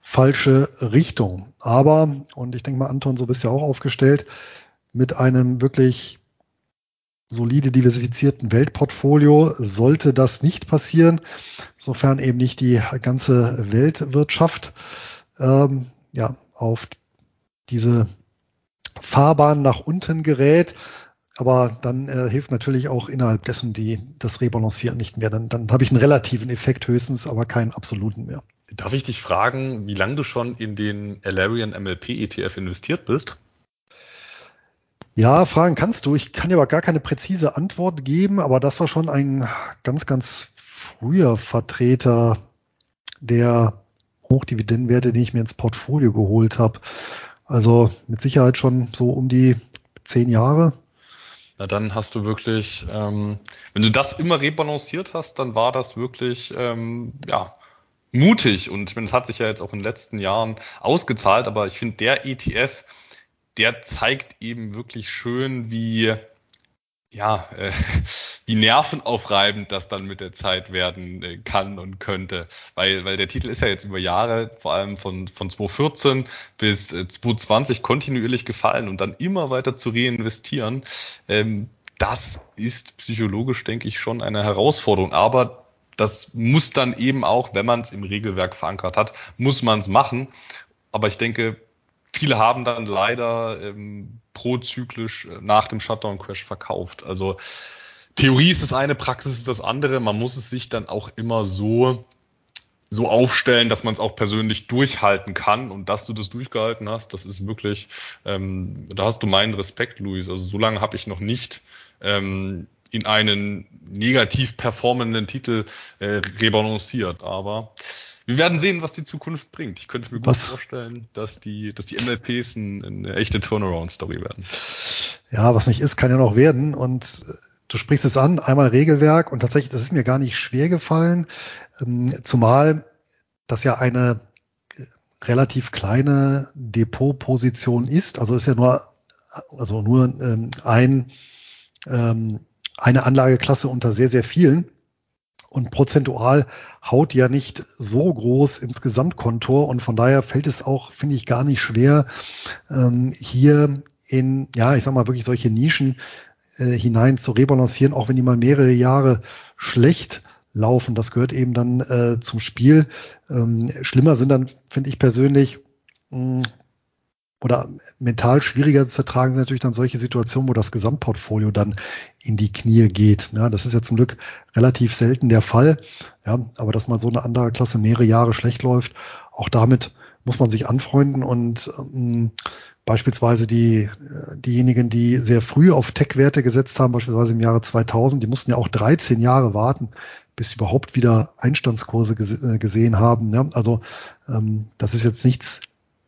falsche Richtung. Aber, und ich denke mal, Anton, so bist ja auch aufgestellt, mit einem wirklich solide diversifizierten Weltportfolio sollte das nicht passieren, sofern eben nicht die ganze Weltwirtschaft ähm, ja, auf diese Fahrbahn nach unten gerät. Aber dann äh, hilft natürlich auch innerhalb dessen die, das Rebalancieren nicht mehr. Dann, dann habe ich einen relativen Effekt höchstens, aber keinen absoluten mehr. Darf ich dich fragen, wie lange du schon in den Alarian MLP ETF investiert bist? Ja, fragen kannst du. Ich kann dir aber gar keine präzise Antwort geben, aber das war schon ein ganz, ganz früher Vertreter der Hochdividendenwerte, den ich mir ins Portfolio geholt habe. Also mit Sicherheit schon so um die zehn Jahre. Na dann hast du wirklich, ähm, wenn du das immer rebalanciert hast, dann war das wirklich ähm, ja mutig. Und ich meine, das hat sich ja jetzt auch in den letzten Jahren ausgezahlt, aber ich finde der ETF, der zeigt eben wirklich schön, wie ja, äh, wie nervenaufreibend das dann mit der Zeit werden äh, kann und könnte. Weil, weil der Titel ist ja jetzt über Jahre, vor allem von, von 2014 bis äh, 2020 kontinuierlich gefallen und dann immer weiter zu reinvestieren. Ähm, das ist psychologisch, denke ich, schon eine Herausforderung. Aber das muss dann eben auch, wenn man es im Regelwerk verankert hat, muss man es machen. Aber ich denke, viele haben dann leider ähm, prozyklisch äh, nach dem Shutdown-Crash verkauft. Also Theorie ist das eine, Praxis ist das andere. Man muss es sich dann auch immer so so aufstellen, dass man es auch persönlich durchhalten kann und dass du das durchgehalten hast, das ist wirklich, ähm, da hast du meinen Respekt, Luis. Also so lange habe ich noch nicht ähm, in einen negativ performenden Titel äh, rebalanciert, aber wir werden sehen, was die Zukunft bringt. Ich könnte mir gut was? vorstellen, dass die, dass die MLPs ein, eine echte Turnaround-Story werden. Ja, was nicht ist, kann ja noch werden. Und äh, du sprichst es an, einmal Regelwerk und tatsächlich, das ist mir gar nicht schwer gefallen, ähm, zumal das ja eine äh, relativ kleine Depotposition ist. Also ist ja nur, also nur ähm, ein, ähm, eine Anlageklasse unter sehr, sehr vielen. Und prozentual haut ja nicht so groß ins Gesamtkontor und von daher fällt es auch, finde ich, gar nicht schwer, hier in, ja, ich sag mal, wirklich solche Nischen äh, hinein zu rebalancieren, auch wenn die mal mehrere Jahre schlecht laufen. Das gehört eben dann äh, zum Spiel. Ähm, schlimmer sind dann, finde ich persönlich, mh, oder mental schwieriger zu ertragen sind natürlich dann solche Situationen, wo das Gesamtportfolio dann in die Knie geht. Ja, das ist ja zum Glück relativ selten der Fall. Ja, aber dass mal so eine andere Klasse mehrere Jahre schlecht läuft, auch damit muss man sich anfreunden und ähm, beispielsweise die, diejenigen, die sehr früh auf Tech-Werte gesetzt haben, beispielsweise im Jahre 2000, die mussten ja auch 13 Jahre warten, bis sie überhaupt wieder Einstandskurse äh, gesehen haben. Ja, also ähm, das ist jetzt nichts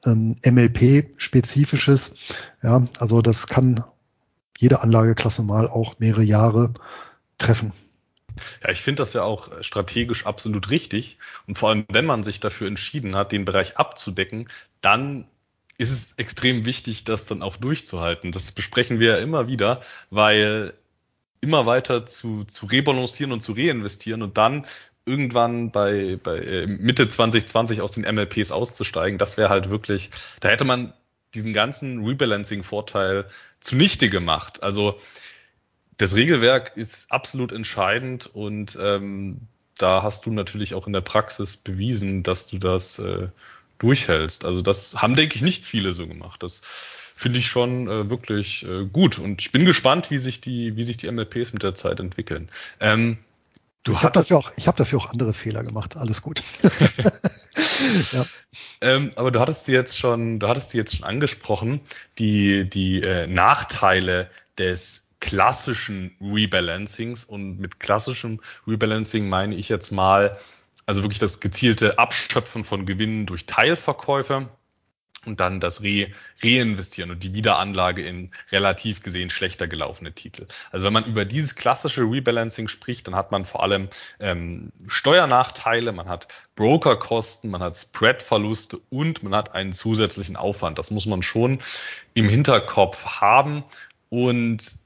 ähm, MLP-spezifisches. Ja, also das kann jede Anlageklasse mal auch mehrere Jahre treffen. Ja, ich finde das ja auch strategisch absolut richtig. Und vor allem, wenn man sich dafür entschieden hat, den Bereich abzudecken, dann ist es extrem wichtig, das dann auch durchzuhalten. Das besprechen wir ja immer wieder, weil immer weiter zu, zu rebalancieren und zu reinvestieren und dann irgendwann bei, bei äh, Mitte 2020 aus den MLPs auszusteigen, das wäre halt wirklich, da hätte man diesen ganzen Rebalancing-Vorteil zunichte gemacht. Also das Regelwerk ist absolut entscheidend und ähm, da hast du natürlich auch in der Praxis bewiesen, dass du das äh, durchhältst. Also das haben, denke ich, nicht viele so gemacht. Das finde ich schon äh, wirklich äh, gut und ich bin gespannt, wie sich die, wie sich die MLPs mit der Zeit entwickeln. Ähm, Du ich habe dafür, auch, ich hab dafür auch andere Fehler gemacht. Alles gut. ja. ähm, aber du hattest die jetzt schon, du hattest die jetzt schon angesprochen, die, die äh, Nachteile des klassischen Rebalancings. Und mit klassischem Rebalancing meine ich jetzt mal, also wirklich das gezielte Abschöpfen von Gewinnen durch Teilverkäufe und dann das Re Reinvestieren und die Wiederanlage in relativ gesehen schlechter gelaufene Titel. Also wenn man über dieses klassische Rebalancing spricht, dann hat man vor allem ähm, Steuernachteile, man hat Brokerkosten, man hat Spreadverluste und man hat einen zusätzlichen Aufwand. Das muss man schon im Hinterkopf haben und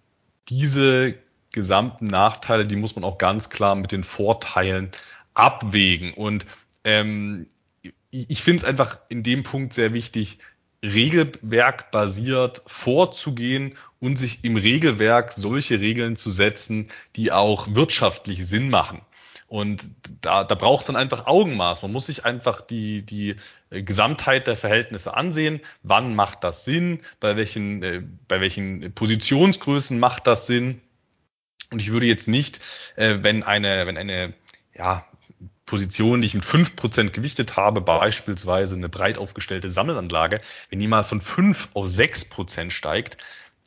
diese gesamten Nachteile, die muss man auch ganz klar mit den Vorteilen abwägen und ähm, ich finde es einfach in dem Punkt sehr wichtig, Regelwerk basiert vorzugehen und sich im Regelwerk solche Regeln zu setzen, die auch wirtschaftlich Sinn machen. Und da, da braucht es dann einfach Augenmaß. Man muss sich einfach die, die Gesamtheit der Verhältnisse ansehen. Wann macht das Sinn? Bei welchen, äh, bei welchen Positionsgrößen macht das Sinn? Und ich würde jetzt nicht, äh, wenn eine, wenn eine, ja, Position, die ich mit fünf Prozent gewichtet habe, beispielsweise eine breit aufgestellte Sammelanlage, wenn die mal von fünf auf sechs Prozent steigt,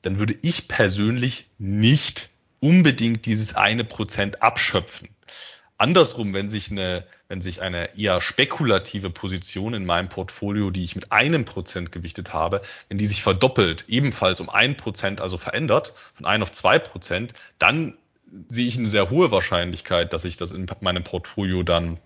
dann würde ich persönlich nicht unbedingt dieses eine Prozent abschöpfen. Andersrum, wenn sich eine, wenn sich eine eher spekulative Position in meinem Portfolio, die ich mit einem Prozent gewichtet habe, wenn die sich verdoppelt, ebenfalls um ein Prozent, also verändert, von ein auf zwei Prozent, dann sehe ich eine sehr hohe Wahrscheinlichkeit, dass ich das in meinem Portfolio dann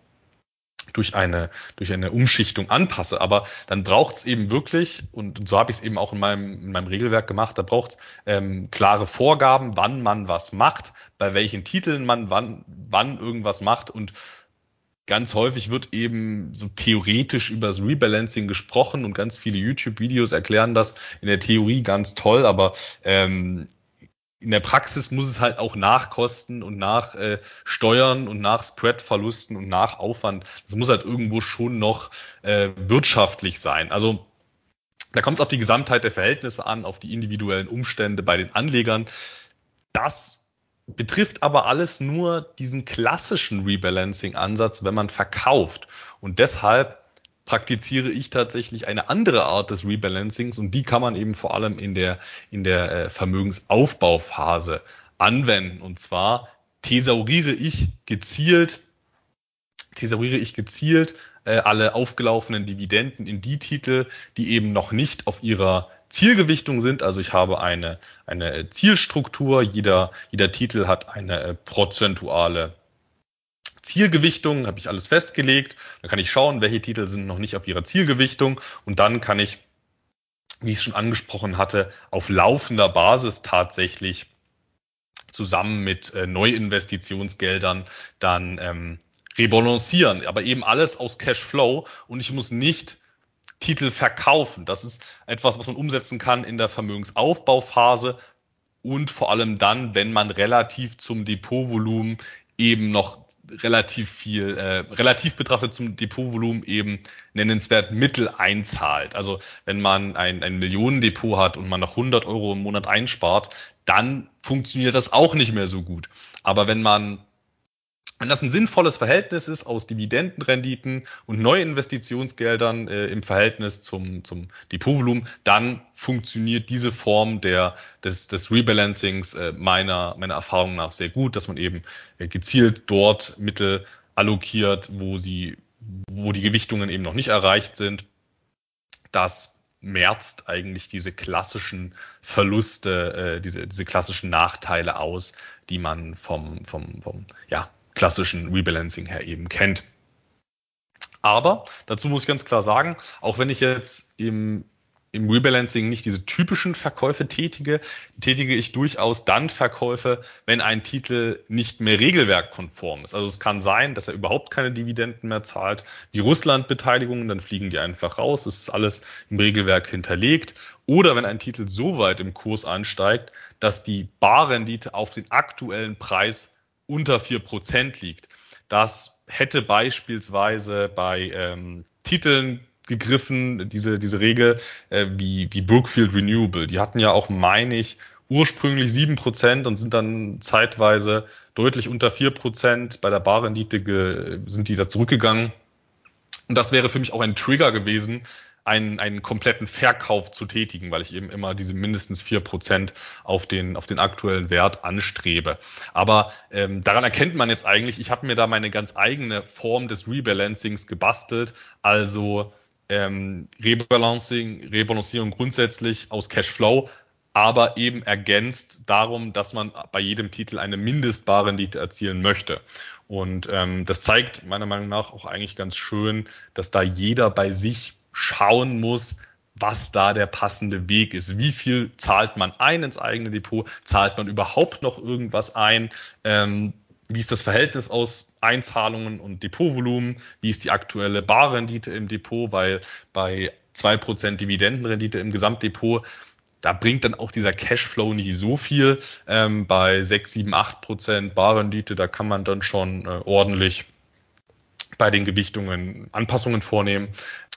durch eine, durch eine Umschichtung anpasse. Aber dann braucht es eben wirklich, und so habe ich es eben auch in meinem, in meinem Regelwerk gemacht, da braucht es ähm, klare Vorgaben, wann man was macht, bei welchen Titeln man wann, wann irgendwas macht und ganz häufig wird eben so theoretisch über das Rebalancing gesprochen und ganz viele YouTube-Videos erklären das in der Theorie ganz toll, aber ähm, in der Praxis muss es halt auch nach Kosten und nach äh, Steuern und nach Spread-Verlusten und nach Aufwand, das muss halt irgendwo schon noch äh, wirtschaftlich sein. Also da kommt es auf die Gesamtheit der Verhältnisse an, auf die individuellen Umstände bei den Anlegern. Das betrifft aber alles nur diesen klassischen Rebalancing-Ansatz, wenn man verkauft. Und deshalb praktiziere ich tatsächlich eine andere Art des Rebalancings und die kann man eben vor allem in der, in der äh, Vermögensaufbauphase anwenden. Und zwar thesauriere ich gezielt, thesauriere ich gezielt äh, alle aufgelaufenen Dividenden in die Titel, die eben noch nicht auf ihrer Zielgewichtung sind. Also ich habe eine, eine Zielstruktur. Jeder, jeder Titel hat eine äh, prozentuale Zielgewichtung, habe ich alles festgelegt. Dann kann ich schauen, welche Titel sind noch nicht auf ihrer Zielgewichtung und dann kann ich, wie ich es schon angesprochen hatte, auf laufender Basis tatsächlich zusammen mit äh, Neuinvestitionsgeldern dann ähm, rebalancieren, aber eben alles aus Cashflow und ich muss nicht Titel verkaufen. Das ist etwas, was man umsetzen kann in der Vermögensaufbauphase und vor allem dann, wenn man relativ zum Depotvolumen eben noch relativ viel, äh, relativ betrachtet zum Depotvolumen eben nennenswert Mittel einzahlt. Also wenn man ein, ein Millionendepot hat und man noch 100 Euro im Monat einspart, dann funktioniert das auch nicht mehr so gut. Aber wenn man wenn das ein sinnvolles Verhältnis ist aus Dividendenrenditen und Neuinvestitionsgeldern äh, im Verhältnis zum, zum Depotvolumen, dann funktioniert diese Form der, des, des Rebalancings äh, meiner, meiner Erfahrung nach sehr gut, dass man eben äh, gezielt dort Mittel allokiert, wo sie, wo die Gewichtungen eben noch nicht erreicht sind. Das merzt eigentlich diese klassischen Verluste, äh, diese, diese klassischen Nachteile aus, die man vom, vom, vom ja, klassischen Rebalancing her eben kennt. Aber dazu muss ich ganz klar sagen, auch wenn ich jetzt im, im Rebalancing nicht diese typischen Verkäufe tätige, tätige ich durchaus dann Verkäufe, wenn ein Titel nicht mehr regelwerkkonform ist. Also es kann sein, dass er überhaupt keine Dividenden mehr zahlt, wie Russland-Beteiligungen, dann fliegen die einfach raus. Das ist alles im Regelwerk hinterlegt. Oder wenn ein Titel so weit im Kurs ansteigt, dass die Barrendite auf den aktuellen Preis unter vier Prozent liegt. Das hätte beispielsweise bei ähm, Titeln gegriffen, diese, diese Regel, äh, wie, wie Brookfield Renewable. Die hatten ja auch, meine ich, ursprünglich sieben Prozent und sind dann zeitweise deutlich unter vier Prozent. Bei der Barrendite sind die da zurückgegangen. Und das wäre für mich auch ein Trigger gewesen, einen, einen kompletten Verkauf zu tätigen, weil ich eben immer diese mindestens vier Prozent auf den, auf den aktuellen Wert anstrebe. Aber ähm, daran erkennt man jetzt eigentlich, ich habe mir da meine ganz eigene Form des Rebalancings gebastelt. Also ähm, Rebalancing, Rebalancierung grundsätzlich aus Cashflow, aber eben ergänzt darum, dass man bei jedem Titel eine Mindestbarrendite erzielen möchte. Und ähm, das zeigt meiner Meinung nach auch eigentlich ganz schön, dass da jeder bei sich schauen muss, was da der passende Weg ist. Wie viel zahlt man ein ins eigene Depot? Zahlt man überhaupt noch irgendwas ein? Ähm, wie ist das Verhältnis aus Einzahlungen und Depotvolumen? Wie ist die aktuelle Barrendite im Depot? Weil bei zwei Prozent Dividendenrendite im Gesamtdepot. Da bringt dann auch dieser Cashflow nicht so viel. Ähm, bei sechs, sieben, acht Prozent Barrendite, da kann man dann schon äh, ordentlich bei den Gewichtungen Anpassungen vornehmen.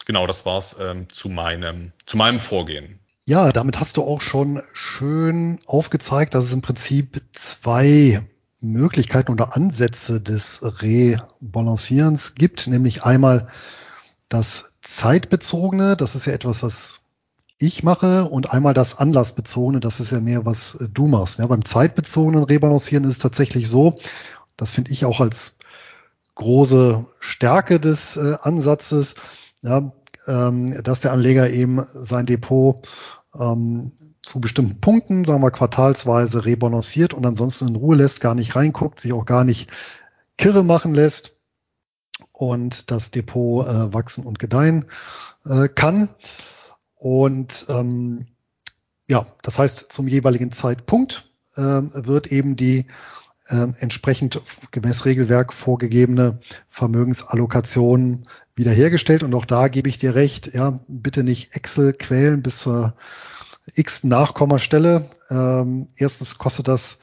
Genau, das war's ähm, zu meinem zu meinem Vorgehen. Ja, damit hast du auch schon schön aufgezeigt, dass es im Prinzip zwei Möglichkeiten oder Ansätze des Rebalancierens gibt, nämlich einmal das zeitbezogene, das ist ja etwas, was ich mache, und einmal das anlassbezogene, das ist ja mehr, was du machst. Ja, beim zeitbezogenen Rebalancieren ist es tatsächlich so, das finde ich auch als große Stärke des äh, Ansatzes, ja, ähm, dass der Anleger eben sein Depot ähm, zu bestimmten Punkten, sagen wir quartalsweise, rebalanciert und ansonsten in Ruhe lässt, gar nicht reinguckt, sich auch gar nicht kirre machen lässt und das Depot äh, wachsen und gedeihen äh, kann. Und ähm, ja, das heißt, zum jeweiligen Zeitpunkt äh, wird eben die äh, entsprechend gemäß Regelwerk vorgegebene Vermögensallokation wiederhergestellt. Und auch da gebe ich dir recht, ja, bitte nicht Excel quälen bis zur x Nachkommastelle. Ähm, erstens kostet das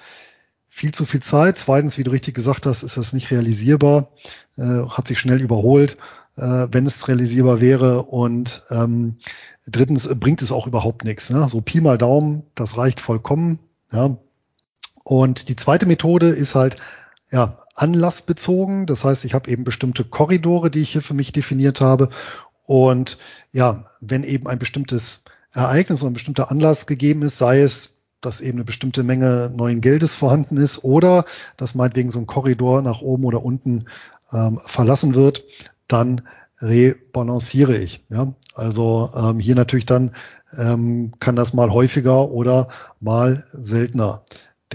viel zu viel Zeit. Zweitens, wie du richtig gesagt hast, ist das nicht realisierbar, äh, hat sich schnell überholt, äh, wenn es realisierbar wäre. Und ähm, drittens bringt es auch überhaupt nichts. Ne? So Pi mal Daumen, das reicht vollkommen. Ja. Und die zweite Methode ist halt ja anlassbezogen. Das heißt, ich habe eben bestimmte Korridore, die ich hier für mich definiert habe. Und ja, wenn eben ein bestimmtes Ereignis oder ein bestimmter Anlass gegeben ist, sei es, dass eben eine bestimmte Menge neuen Geldes vorhanden ist oder dass meinetwegen so ein Korridor nach oben oder unten ähm, verlassen wird, dann rebalanciere ich. Ja? Also ähm, hier natürlich dann ähm, kann das mal häufiger oder mal seltener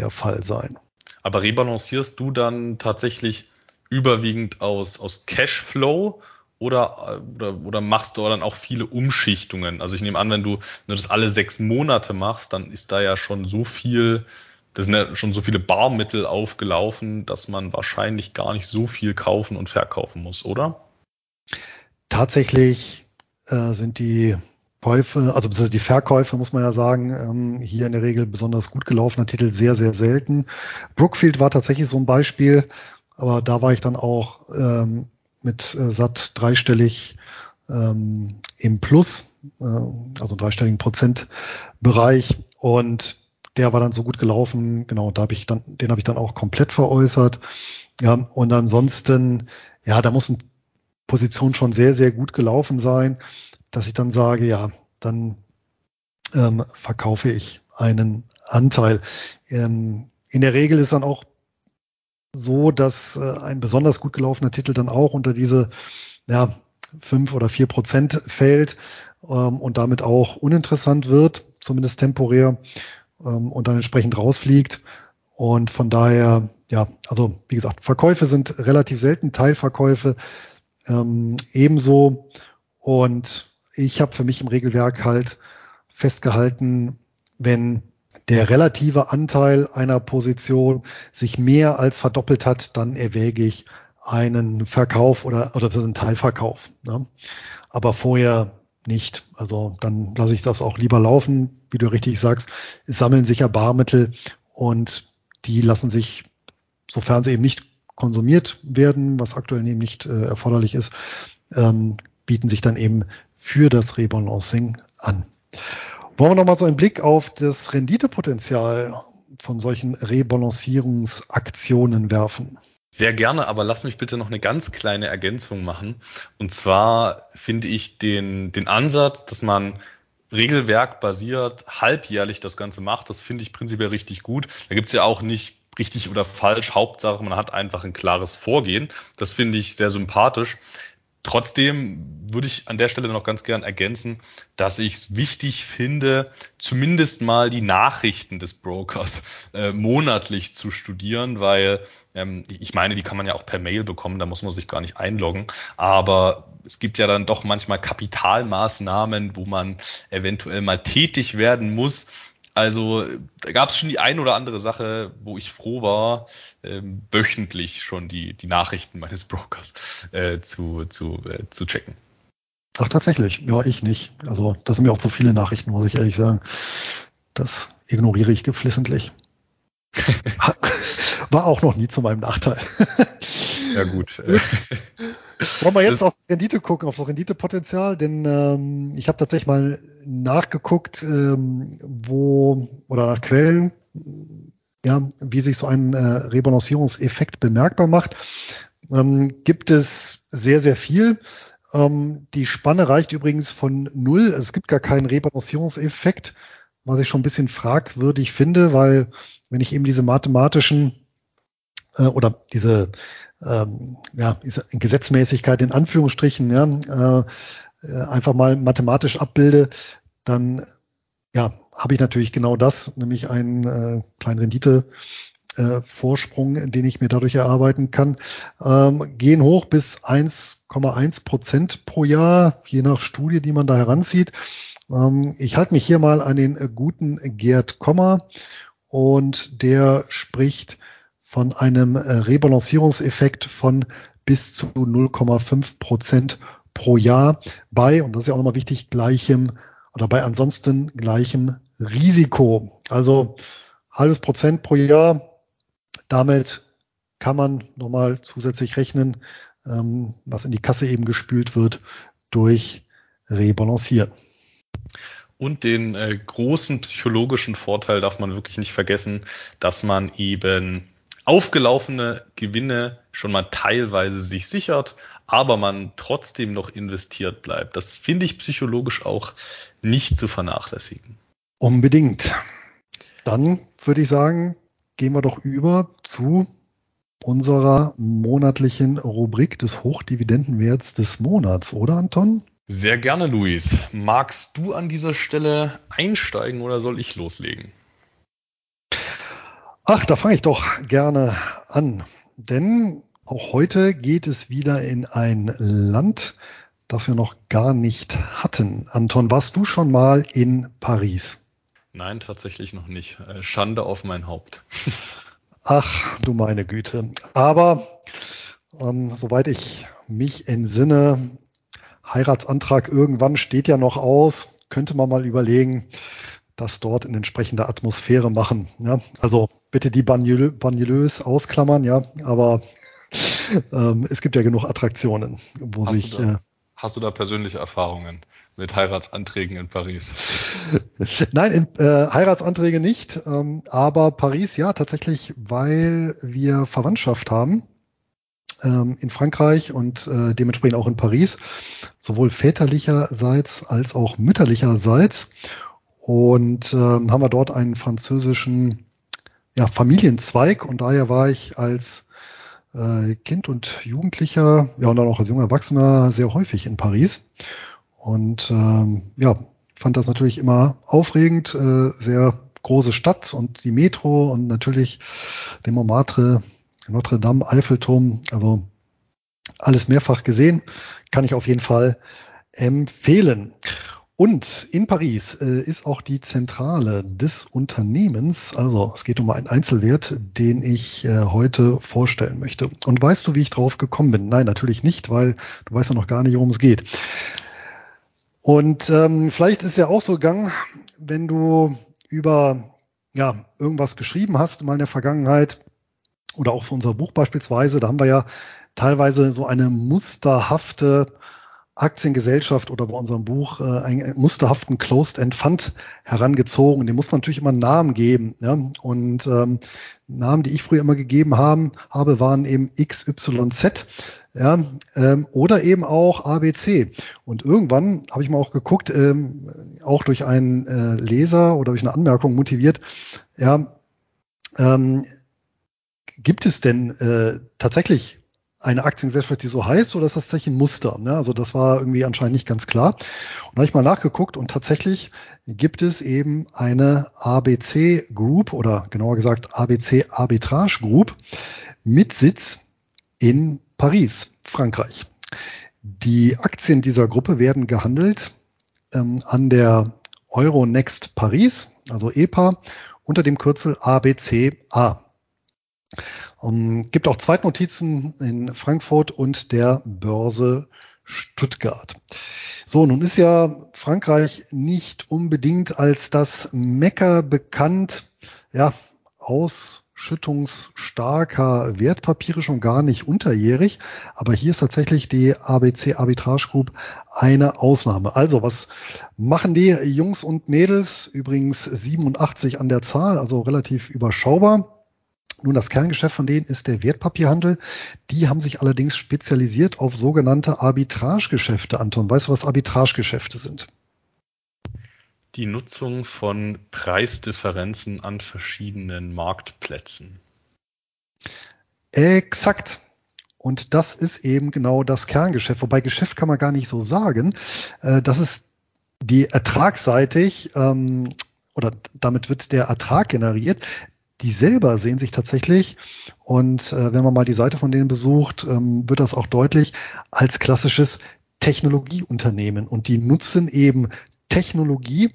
der Fall sein. Aber rebalancierst du dann tatsächlich überwiegend aus, aus Cashflow oder, oder, oder machst du dann auch viele Umschichtungen? Also ich nehme an, wenn du, wenn du das alle sechs Monate machst, dann ist da ja schon so viel, das sind ja schon so viele Barmittel aufgelaufen, dass man wahrscheinlich gar nicht so viel kaufen und verkaufen muss, oder? Tatsächlich äh, sind die Käufe, also die Verkäufe, muss man ja sagen, ähm, hier in der Regel besonders gut gelaufener Titel sehr, sehr selten. Brookfield war tatsächlich so ein Beispiel, aber da war ich dann auch ähm, mit äh, satt dreistellig ähm, im Plus, äh, also dreistelligen Prozentbereich und der war dann so gut gelaufen, genau, da habe ich dann, den habe ich dann auch komplett veräußert. Ja, und ansonsten, ja, da muss eine Position schon sehr, sehr gut gelaufen sein dass ich dann sage, ja, dann ähm, verkaufe ich einen Anteil. Ähm, in der Regel ist dann auch so, dass äh, ein besonders gut gelaufener Titel dann auch unter diese ja, fünf oder vier Prozent fällt ähm, und damit auch uninteressant wird, zumindest temporär, ähm, und dann entsprechend rausfliegt. Und von daher, ja, also wie gesagt, Verkäufe sind relativ selten, Teilverkäufe ähm, ebenso. Und ich habe für mich im Regelwerk halt festgehalten, wenn der relative Anteil einer Position sich mehr als verdoppelt hat, dann erwäge ich einen Verkauf oder, oder einen Teilverkauf. Ne? Aber vorher nicht. Also dann lasse ich das auch lieber laufen. Wie du richtig sagst, es sammeln sich ja Barmittel und die lassen sich, sofern sie eben nicht konsumiert werden, was aktuell eben nicht äh, erforderlich ist, ähm, bieten sich dann eben für das Rebalancing an. Wollen wir nochmal so einen Blick auf das Renditepotenzial von solchen Rebalancierungsaktionen werfen? Sehr gerne, aber lass mich bitte noch eine ganz kleine Ergänzung machen. Und zwar finde ich den, den Ansatz, dass man regelwerkbasiert halbjährlich das Ganze macht, das finde ich prinzipiell richtig gut. Da gibt es ja auch nicht richtig oder falsch. Hauptsache, man hat einfach ein klares Vorgehen. Das finde ich sehr sympathisch. Trotzdem würde ich an der Stelle noch ganz gern ergänzen, dass ich es wichtig finde, zumindest mal die Nachrichten des Brokers äh, monatlich zu studieren, weil ähm, ich meine, die kann man ja auch per Mail bekommen, da muss man sich gar nicht einloggen. Aber es gibt ja dann doch manchmal Kapitalmaßnahmen, wo man eventuell mal tätig werden muss also da gab es schon die ein oder andere Sache, wo ich froh war, ähm, wöchentlich schon die, die Nachrichten meines Brokers äh, zu, zu, äh, zu checken. Ach, tatsächlich. Ja, ich nicht. Also, das sind mir auch zu viele Nachrichten, muss ich ehrlich sagen. Das ignoriere ich geflissentlich. War auch noch nie zu meinem Nachteil. ja, gut. Wollen wir jetzt das auf Rendite gucken, auf das Renditepotenzial? Denn ähm, ich habe tatsächlich mal nachgeguckt, ähm, wo oder nach Quellen, ja, wie sich so ein äh, Rebalancierungseffekt bemerkbar macht. Ähm, gibt es sehr, sehr viel. Ähm, die Spanne reicht übrigens von null. Es gibt gar keinen Rebalancierungseffekt, was ich schon ein bisschen fragwürdig finde, weil wenn ich eben diese mathematischen äh, oder diese ähm, ja, Gesetzmäßigkeit in Anführungsstrichen ja, äh, äh, einfach mal mathematisch abbilde, dann ja, habe ich natürlich genau das, nämlich einen äh, kleinen Rendite. Äh, Vorsprung, den ich mir dadurch erarbeiten kann, ähm, gehen hoch bis 1,1 Prozent pro Jahr, je nach Studie, die man da heranzieht. Ähm, ich halte mich hier mal an den äh, guten Gerd Kommer und der spricht von einem äh, Rebalancierungseffekt von bis zu 0,5 Prozent pro Jahr bei, und das ist ja auch nochmal wichtig, gleichem oder bei ansonsten gleichem Risiko. Also halbes Prozent pro Jahr. Damit kann man nochmal zusätzlich rechnen, ähm, was in die Kasse eben gespült wird durch Rebalancieren. Und den äh, großen psychologischen Vorteil darf man wirklich nicht vergessen, dass man eben aufgelaufene Gewinne schon mal teilweise sich sichert, aber man trotzdem noch investiert bleibt. Das finde ich psychologisch auch nicht zu vernachlässigen. Unbedingt. Dann würde ich sagen, gehen wir doch über zu unserer monatlichen Rubrik des Hochdividendenwerts des Monats, oder Anton? Sehr gerne, Luis. Magst du an dieser Stelle einsteigen oder soll ich loslegen? Ach, da fange ich doch gerne an. Denn auch heute geht es wieder in ein Land, das wir noch gar nicht hatten. Anton, warst du schon mal in Paris? Nein, tatsächlich noch nicht. Äh, Schande auf mein Haupt. Ach, du meine Güte. Aber ähm, soweit ich mich entsinne, Heiratsantrag irgendwann steht ja noch aus. Könnte man mal überlegen, das dort in entsprechender Atmosphäre machen. Ja? Also bitte die Bagnoleuse ausklammern, ja, aber ähm, es gibt ja genug Attraktionen, wo hast sich. Du da, äh, hast du da persönliche Erfahrungen mit Heiratsanträgen in Paris? Nein, in, äh, Heiratsanträge nicht, ähm, aber Paris ja tatsächlich, weil wir Verwandtschaft haben ähm, in Frankreich und äh, dementsprechend auch in Paris, sowohl väterlicherseits als auch mütterlicherseits. Und ähm, haben wir dort einen französischen ja, Familienzweig und daher war ich als äh, Kind und Jugendlicher, ja und dann auch als junger Erwachsener sehr häufig in Paris und ähm, ja, fand das natürlich immer aufregend, äh, sehr große Stadt und die Metro und natürlich den Montmartre, Notre Dame, Eiffelturm, also alles mehrfach gesehen, kann ich auf jeden Fall empfehlen. Und in Paris äh, ist auch die Zentrale des Unternehmens. Also es geht um einen Einzelwert, den ich äh, heute vorstellen möchte. Und weißt du, wie ich drauf gekommen bin? Nein, natürlich nicht, weil du weißt ja noch gar nicht, worum es geht. Und ähm, vielleicht ist ja auch so gegangen, wenn du über ja, irgendwas geschrieben hast mal in der Vergangenheit oder auch für unser Buch beispielsweise, da haben wir ja teilweise so eine musterhafte Aktiengesellschaft oder bei unserem Buch äh, einen musterhaften Closed-End Fund herangezogen. Dem muss man natürlich immer einen Namen geben. Ja? Und ähm, Namen, die ich früher immer gegeben haben, habe, waren eben XYZ ja, ähm, oder eben auch ABC. Und irgendwann habe ich mal auch geguckt, ähm, auch durch einen äh, Leser oder durch eine Anmerkung motiviert, ja, ähm, gibt es denn äh, tatsächlich eine Aktiengesellschaft, die so heißt, oder ist das tatsächlich ein Muster? Ne? Also das war irgendwie anscheinend nicht ganz klar. Und da habe ich mal nachgeguckt und tatsächlich gibt es eben eine ABC Group oder genauer gesagt ABC Arbitrage Group mit Sitz in Paris, Frankreich. Die Aktien dieser Gruppe werden gehandelt ähm, an der Euronext Paris, also EPA, unter dem Kürzel ABCA. Um, gibt auch Zweitnotizen in Frankfurt und der Börse Stuttgart. So, nun ist ja Frankreich nicht unbedingt als das Mecker bekannt, ja, ausschüttungsstarker Wertpapiere schon gar nicht unterjährig. Aber hier ist tatsächlich die ABC Arbitrage Group eine Ausnahme. Also, was machen die Jungs und Mädels? Übrigens 87 an der Zahl, also relativ überschaubar. Nun, das Kerngeschäft von denen ist der Wertpapierhandel. Die haben sich allerdings spezialisiert auf sogenannte Arbitragegeschäfte. Anton, weißt du, was Arbitragegeschäfte sind? Die Nutzung von Preisdifferenzen an verschiedenen Marktplätzen. Exakt. Und das ist eben genau das Kerngeschäft. Wobei Geschäft kann man gar nicht so sagen. Äh, das ist die ertragsseitig ähm, oder damit wird der Ertrag generiert die selber sehen sich tatsächlich, und äh, wenn man mal die Seite von denen besucht, ähm, wird das auch deutlich, als klassisches Technologieunternehmen. Und die nutzen eben Technologie,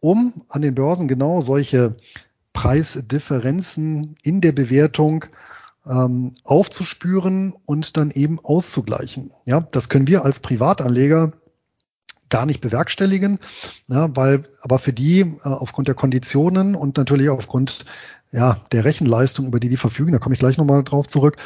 um an den Börsen genau solche Preisdifferenzen in der Bewertung ähm, aufzuspüren und dann eben auszugleichen. Ja, das können wir als Privatanleger gar nicht bewerkstelligen, ja, weil aber für die äh, aufgrund der Konditionen und natürlich aufgrund ja, der Rechenleistung, über die die verfügen, da komme ich gleich nochmal drauf zurück,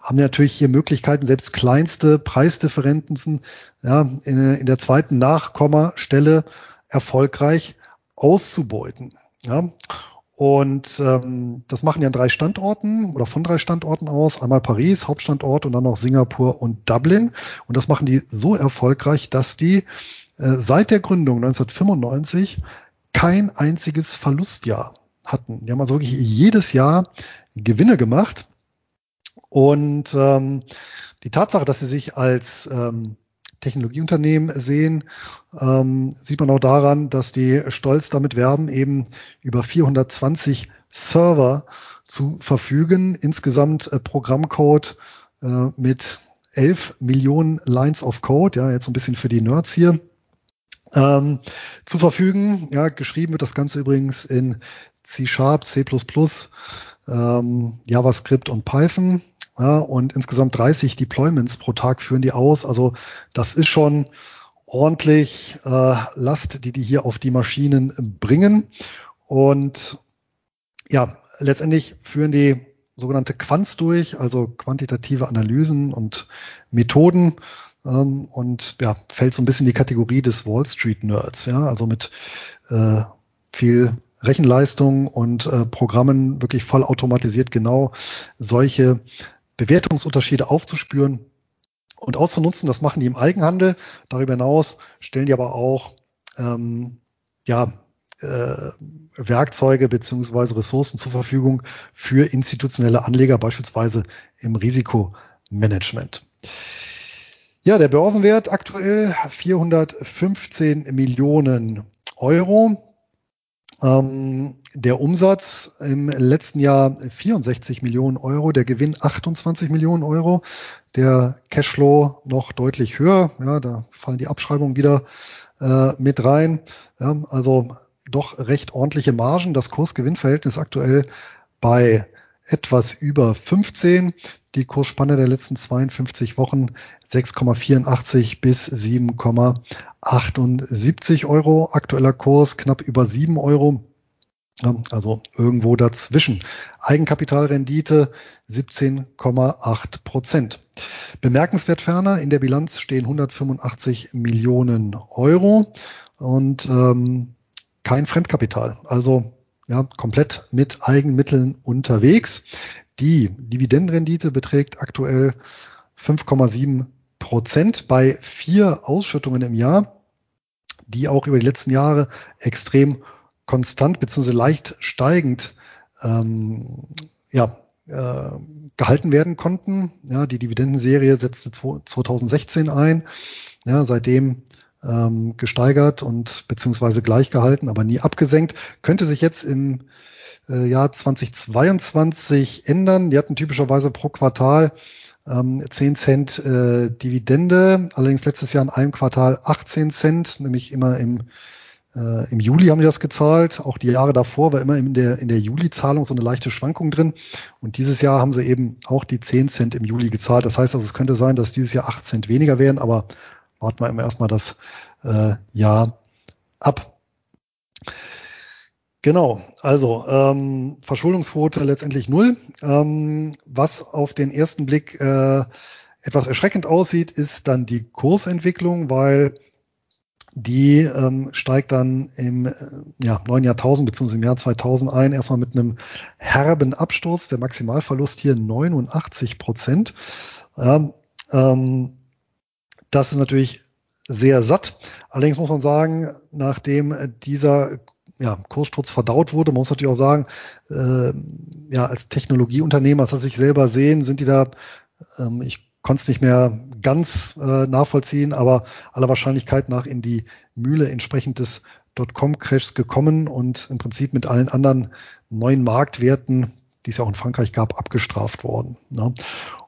haben natürlich hier Möglichkeiten, selbst kleinste Preisdifferenzen ja, in, in der zweiten Nachkommastelle erfolgreich auszubeuten. Ja. Und ähm, das machen ja an drei Standorten oder von drei Standorten aus. Einmal Paris, Hauptstandort und dann noch Singapur und Dublin. Und das machen die so erfolgreich, dass die äh, seit der Gründung 1995 kein einziges Verlustjahr hatten. Die haben also wirklich jedes Jahr Gewinne gemacht. Und ähm, die Tatsache, dass sie sich als ähm, Technologieunternehmen sehen, ähm, sieht man auch daran, dass die stolz damit werben, eben über 420 Server zu verfügen, insgesamt äh, Programmcode äh, mit 11 Millionen Lines of Code, ja, jetzt ein bisschen für die Nerds hier, ähm, zu verfügen. Ja, geschrieben wird das Ganze übrigens in C-Sharp, C++, ähm, JavaScript und Python. Ja, und insgesamt 30 Deployments pro Tag führen die aus. Also das ist schon ordentlich äh, Last, die die hier auf die Maschinen bringen. Und ja, letztendlich führen die sogenannte Quants durch, also quantitative Analysen und Methoden. Ähm, und ja, fällt so ein bisschen in die Kategorie des Wall Street Nerds, ja, also mit äh, viel Rechenleistung und äh, Programmen wirklich voll automatisiert genau solche Bewertungsunterschiede aufzuspüren und auszunutzen. Das machen die im Eigenhandel. Darüber hinaus stellen die aber auch ähm, ja, äh, Werkzeuge beziehungsweise Ressourcen zur Verfügung für institutionelle Anleger, beispielsweise im Risikomanagement. Ja, der Börsenwert aktuell 415 Millionen Euro. Ähm, der Umsatz im letzten Jahr 64 Millionen Euro, der Gewinn 28 Millionen Euro, der Cashflow noch deutlich höher. Ja, da fallen die Abschreibungen wieder äh, mit rein. Ja, also doch recht ordentliche Margen. Das Kursgewinnverhältnis aktuell bei etwas über 15. Die Kursspanne der letzten 52 Wochen 6,84 bis 7,78 Euro. Aktueller Kurs knapp über 7 Euro. Also irgendwo dazwischen. Eigenkapitalrendite 17,8 Prozent. Bemerkenswert ferner, in der Bilanz stehen 185 Millionen Euro und ähm, kein Fremdkapital. Also ja, komplett mit Eigenmitteln unterwegs. Die Dividendenrendite beträgt aktuell 5,7 Prozent bei vier Ausschüttungen im Jahr, die auch über die letzten Jahre extrem konstant bzw. leicht steigend ähm, ja, äh, gehalten werden konnten. Ja, die Dividendenserie setzte 2016 ein. Ja, seitdem ähm, gesteigert und beziehungsweise gleich gehalten, aber nie abgesenkt. Könnte sich jetzt im äh, Jahr 2022 ändern. Die hatten typischerweise pro Quartal ähm, 10 Cent äh, Dividende, allerdings letztes Jahr in einem Quartal 18 Cent, nämlich immer im äh, Im Juli haben die das gezahlt. Auch die Jahre davor war immer in der, in der Juli-Zahlung so eine leichte Schwankung drin. Und dieses Jahr haben sie eben auch die 10 Cent im Juli gezahlt. Das heißt also, es könnte sein, dass dieses Jahr 8 Cent weniger wären, aber warten wir immer erstmal das äh, Jahr ab. Genau, also ähm, Verschuldungsquote letztendlich null. Ähm, was auf den ersten Blick äh, etwas erschreckend aussieht, ist dann die Kursentwicklung, weil die ähm, steigt dann im äh, ja, neuen Jahrtausend bzw. im Jahr 2000 ein, erstmal mit einem herben Absturz. Der Maximalverlust hier 89 Prozent. Ja, ähm, das ist natürlich sehr satt. Allerdings muss man sagen, nachdem dieser ja, Kurssturz verdaut wurde. Man muss natürlich auch sagen, äh, ja, als Technologieunternehmen, als das sich selber sehen, sind die da, ähm, ich konnte es nicht mehr ganz äh, nachvollziehen, aber aller Wahrscheinlichkeit nach in die Mühle entsprechend des Dotcom-Crashs gekommen und im Prinzip mit allen anderen neuen Marktwerten, die es ja auch in Frankreich gab, abgestraft worden. Ne?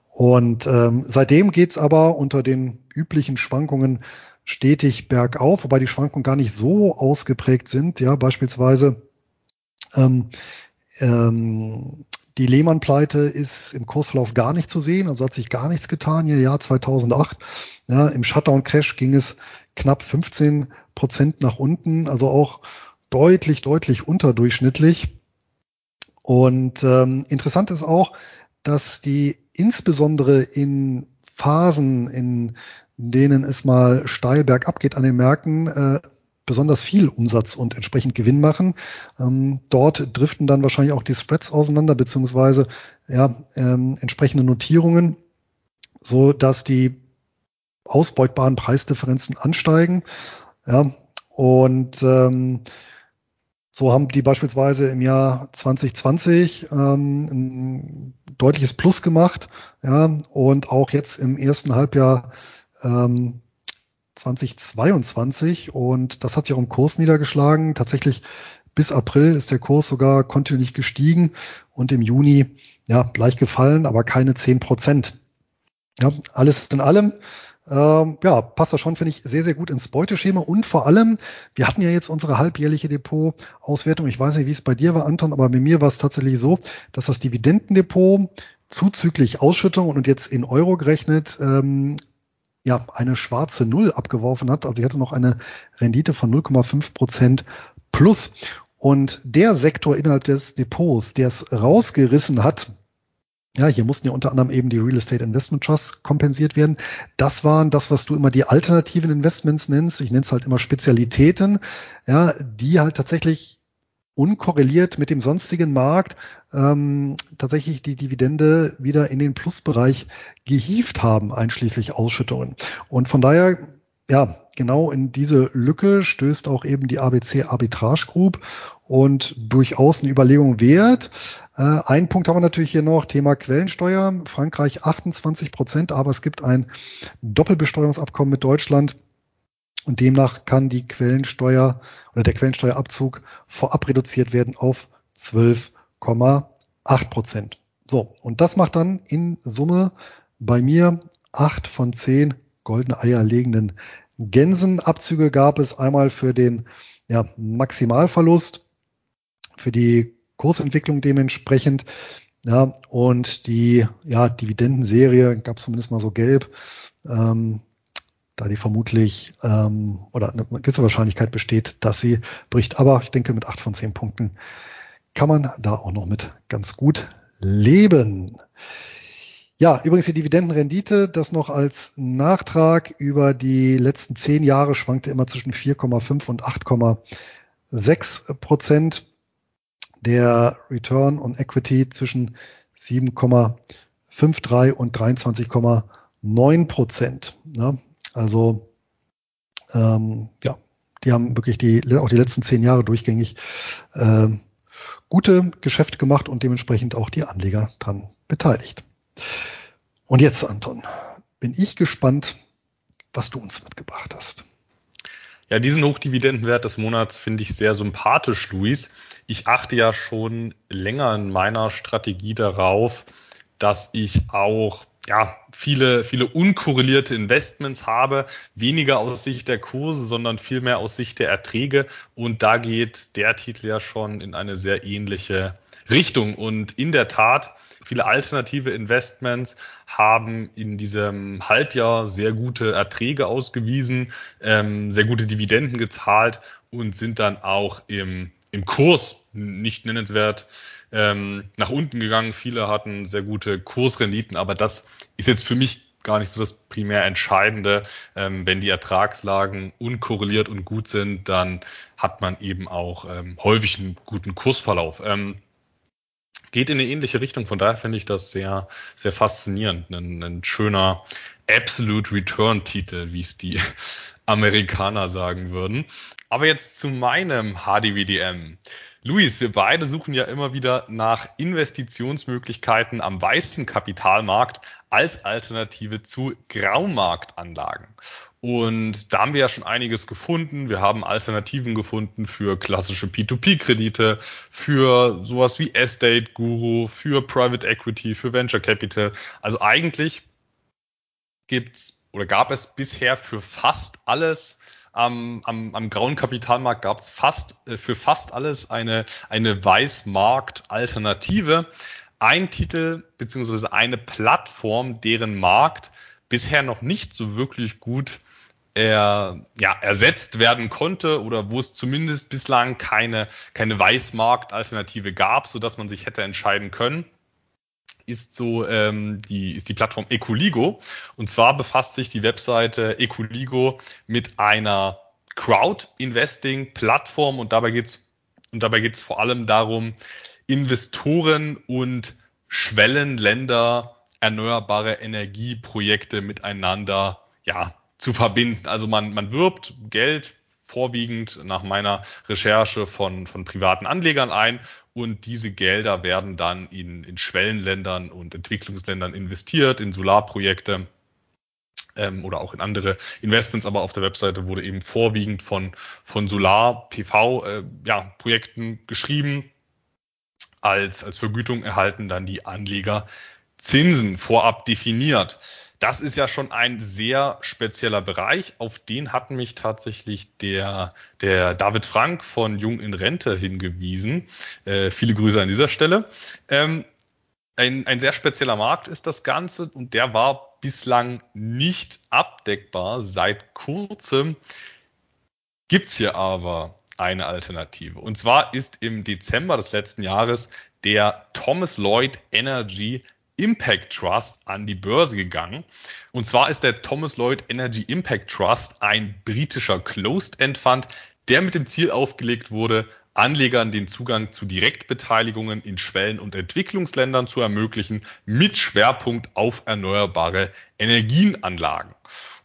Und ähm, seitdem geht's aber unter den üblichen Schwankungen stetig bergauf, wobei die Schwankungen gar nicht so ausgeprägt sind. Ja, beispielsweise ähm, ähm, die Lehmann-Pleite ist im Kursverlauf gar nicht zu sehen, also hat sich gar nichts getan hier Jahr 2008. Ja, Im Shutdown-Crash ging es knapp 15 Prozent nach unten, also auch deutlich, deutlich unterdurchschnittlich. Und ähm, interessant ist auch, dass die insbesondere in Phasen, in denen es mal steil bergab geht an den Märkten, äh, besonders viel Umsatz und entsprechend Gewinn machen. Ähm, dort driften dann wahrscheinlich auch die Spreads auseinander, beziehungsweise ja, ähm, entsprechende Notierungen, so dass die ausbeutbaren Preisdifferenzen ansteigen. Ja, und ähm, so haben die beispielsweise im Jahr 2020 ähm, ein deutliches Plus gemacht, ja, und auch jetzt im ersten Halbjahr ähm, 2022 und das hat sich auch im Kurs niedergeschlagen. Tatsächlich bis April ist der Kurs sogar kontinuierlich gestiegen und im Juni ja leicht gefallen, aber keine zehn Prozent. Ja, alles in allem ähm, ja, passt das schon, finde ich, sehr, sehr gut ins Beuteschema. Und vor allem, wir hatten ja jetzt unsere halbjährliche Depot-Auswertung. Ich weiß nicht, wie es bei dir war, Anton, aber bei mir war es tatsächlich so, dass das Dividendendepot zuzüglich Ausschüttung und jetzt in Euro gerechnet ähm, ja, eine schwarze Null abgeworfen hat. Also ich hatte noch eine Rendite von 0,5 Prozent plus. Und der Sektor innerhalb des Depots, der es rausgerissen hat, ja, hier mussten ja unter anderem eben die Real Estate Investment Trusts kompensiert werden. Das waren das, was du immer die alternativen Investments nennst. Ich nenne es halt immer Spezialitäten, ja, die halt tatsächlich unkorreliert mit dem sonstigen Markt ähm, tatsächlich die Dividende wieder in den Plusbereich gehievt haben, einschließlich Ausschüttungen. Und von daher, ja, genau in diese Lücke stößt auch eben die ABC Arbitrage Group und durchaus eine Überlegung wert. Äh, ein Punkt haben wir natürlich hier noch, Thema Quellensteuer. Frankreich 28 Prozent, aber es gibt ein Doppelbesteuerungsabkommen mit Deutschland und demnach kann die Quellensteuer oder der Quellensteuerabzug vorab reduziert werden auf 12,8 Prozent. So, und das macht dann in Summe bei mir acht von zehn goldene Eier legenden Gänsen. Abzüge gab es einmal für den ja, Maximalverlust, für die Kursentwicklung dementsprechend. Ja, und die ja, Dividendenserie gab es zumindest mal so gelb. Ähm, da die vermutlich ähm, oder eine gewisse Wahrscheinlichkeit besteht, dass sie bricht. Aber ich denke, mit acht von zehn Punkten kann man da auch noch mit ganz gut leben. Ja, übrigens die Dividendenrendite, das noch als Nachtrag über die letzten zehn Jahre schwankte immer zwischen 4,5 und 8,6 Prozent. Der Return on Equity zwischen 7,53 und 23,9 Prozent. Ja, also ähm, ja, die haben wirklich die, auch die letzten zehn Jahre durchgängig äh, gute Geschäfte gemacht und dementsprechend auch die Anleger dran beteiligt. Und jetzt, Anton, bin ich gespannt, was du uns mitgebracht hast. Ja, diesen Hochdividendenwert des Monats finde ich sehr sympathisch, Luis. Ich achte ja schon länger in meiner Strategie darauf, dass ich auch ja, viele, viele unkorrelierte Investments habe, weniger aus Sicht der Kurse, sondern vielmehr aus Sicht der Erträge. Und da geht der Titel ja schon in eine sehr ähnliche Richtung. Und in der Tat, viele alternative Investments haben in diesem Halbjahr sehr gute Erträge ausgewiesen, ähm, sehr gute Dividenden gezahlt und sind dann auch im, im Kurs nicht nennenswert ähm, nach unten gegangen. Viele hatten sehr gute Kursrenditen, aber das ist jetzt für mich gar nicht so das primär Entscheidende. Ähm, wenn die Ertragslagen unkorreliert und gut sind, dann hat man eben auch ähm, häufig einen guten Kursverlauf. Ähm, geht in eine ähnliche Richtung. Von daher finde ich das sehr, sehr faszinierend. Ein, ein schöner Absolute Return Titel, wie es die Amerikaner sagen würden. Aber jetzt zu meinem HDWDM. Luis, wir beide suchen ja immer wieder nach Investitionsmöglichkeiten am weißen Kapitalmarkt als Alternative zu Graumarktanlagen. Und da haben wir ja schon einiges gefunden. Wir haben Alternativen gefunden für klassische P2P-Kredite, für sowas wie Estate Guru, für Private Equity, für Venture Capital. Also eigentlich gibt's oder gab es bisher für fast alles am, am, am grauen Kapitalmarkt gab es fast äh, für fast alles eine, eine Weißmarkt-Alternative. Ein Titel beziehungsweise eine Plattform, deren Markt bisher noch nicht so wirklich gut er, ja, ersetzt werden konnte oder wo es zumindest bislang keine, keine Weißmarkt-Alternative gab, so dass man sich hätte entscheiden können ist so ähm, die ist die Plattform Ecoligo und zwar befasst sich die Webseite Ecoligo mit einer Crowd Investing Plattform und dabei geht's und dabei geht's vor allem darum Investoren und Schwellenländer erneuerbare Energieprojekte miteinander ja zu verbinden. Also man man wirbt Geld vorwiegend nach meiner Recherche von, von privaten Anlegern ein und diese Gelder werden dann in, in Schwellenländern und Entwicklungsländern investiert, in Solarprojekte ähm, oder auch in andere Investments, aber auf der Webseite wurde eben vorwiegend von, von Solar-PV-Projekten äh, ja, geschrieben. Als, als Vergütung erhalten dann die Anleger Zinsen vorab definiert. Das ist ja schon ein sehr spezieller Bereich. Auf den hat mich tatsächlich der, der David Frank von Jung in Rente hingewiesen. Äh, viele Grüße an dieser Stelle. Ähm, ein, ein sehr spezieller Markt ist das Ganze und der war bislang nicht abdeckbar. Seit kurzem gibt's hier aber eine Alternative. Und zwar ist im Dezember des letzten Jahres der Thomas Lloyd Energy Impact Trust an die Börse gegangen. Und zwar ist der Thomas Lloyd Energy Impact Trust ein britischer Closed-End Fund, der mit dem Ziel aufgelegt wurde, Anlegern den Zugang zu Direktbeteiligungen in Schwellen- und Entwicklungsländern zu ermöglichen, mit Schwerpunkt auf erneuerbare Energienanlagen.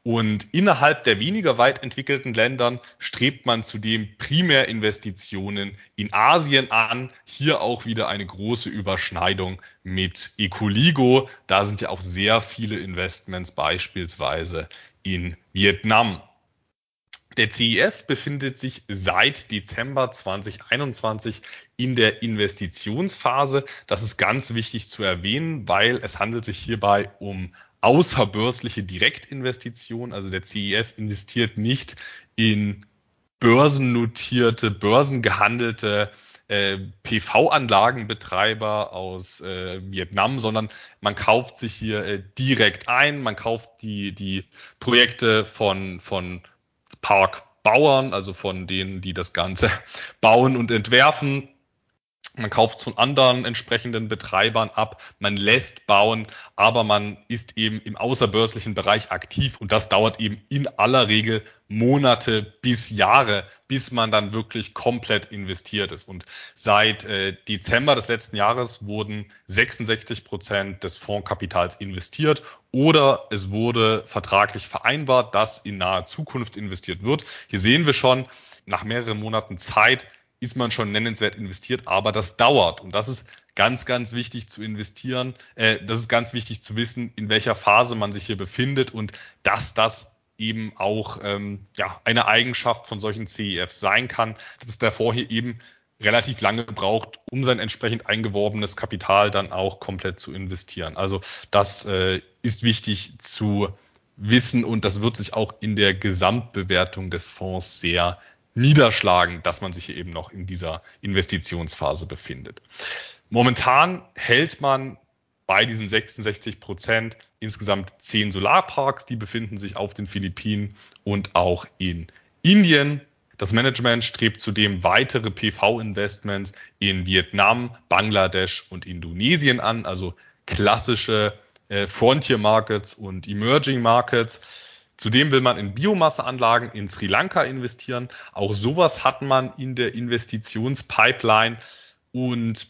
Und innerhalb der weniger weit entwickelten Ländern strebt man zudem primär Investitionen in Asien an. Hier auch wieder eine große Überschneidung mit Ecoligo. Da sind ja auch sehr viele Investments beispielsweise in Vietnam. Der CIF befindet sich seit Dezember 2021 in der Investitionsphase. Das ist ganz wichtig zu erwähnen, weil es handelt sich hierbei um außerbörsliche Direktinvestition. Also der CEF investiert nicht in börsennotierte, börsengehandelte äh, PV-Anlagenbetreiber aus äh, Vietnam, sondern man kauft sich hier äh, direkt ein, man kauft die, die Projekte von, von Parkbauern, also von denen, die das Ganze bauen und entwerfen man kauft von anderen entsprechenden Betreibern ab, man lässt bauen, aber man ist eben im außerbörslichen Bereich aktiv und das dauert eben in aller Regel Monate bis Jahre, bis man dann wirklich komplett investiert ist. Und seit äh, Dezember des letzten Jahres wurden 66 Prozent des Fondskapitals investiert oder es wurde vertraglich vereinbart, dass in naher Zukunft investiert wird. Hier sehen wir schon, nach mehreren Monaten Zeit ist man schon nennenswert investiert, aber das dauert. Und das ist ganz, ganz wichtig zu investieren. Äh, das ist ganz wichtig zu wissen, in welcher Phase man sich hier befindet und dass das eben auch ähm, ja, eine Eigenschaft von solchen CEFs sein kann, dass es davor hier eben relativ lange braucht, um sein entsprechend eingeworbenes Kapital dann auch komplett zu investieren. Also das äh, ist wichtig zu wissen und das wird sich auch in der Gesamtbewertung des Fonds sehr niederschlagen, dass man sich eben noch in dieser Investitionsphase befindet. Momentan hält man bei diesen 66 Prozent insgesamt zehn Solarparks, die befinden sich auf den Philippinen und auch in Indien. Das Management strebt zudem weitere PV-Investments in Vietnam, Bangladesch und Indonesien an, also klassische äh, Frontier Markets und Emerging Markets. Zudem will man in Biomasseanlagen in Sri Lanka investieren. Auch sowas hat man in der Investitionspipeline und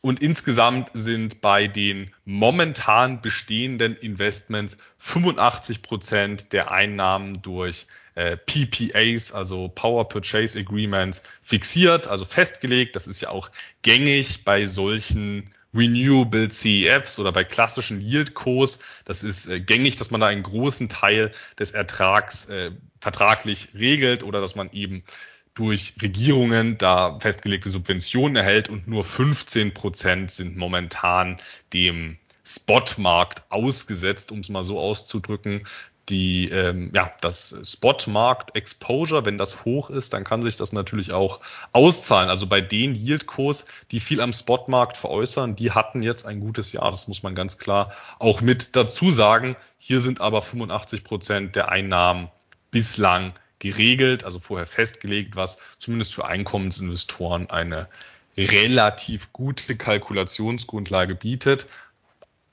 und insgesamt sind bei den momentan bestehenden Investments 85 Prozent der Einnahmen durch äh, PPAs, also Power Purchase Agreements, fixiert, also festgelegt. Das ist ja auch gängig bei solchen Renewable CEFs oder bei klassischen Yield-Cos. Das ist äh, gängig, dass man da einen großen Teil des Ertrags äh, vertraglich regelt oder dass man eben durch Regierungen da festgelegte Subventionen erhält und nur 15 Prozent sind momentan dem Spotmarkt ausgesetzt, um es mal so auszudrücken. Die, ähm, ja, das Spotmarkt-Exposure, wenn das hoch ist, dann kann sich das natürlich auch auszahlen. Also bei den Yieldkurs, die viel am Spotmarkt veräußern, die hatten jetzt ein gutes Jahr. Das muss man ganz klar auch mit dazu sagen. Hier sind aber 85 Prozent der Einnahmen bislang geregelt, also vorher festgelegt, was zumindest für Einkommensinvestoren eine relativ gute Kalkulationsgrundlage bietet.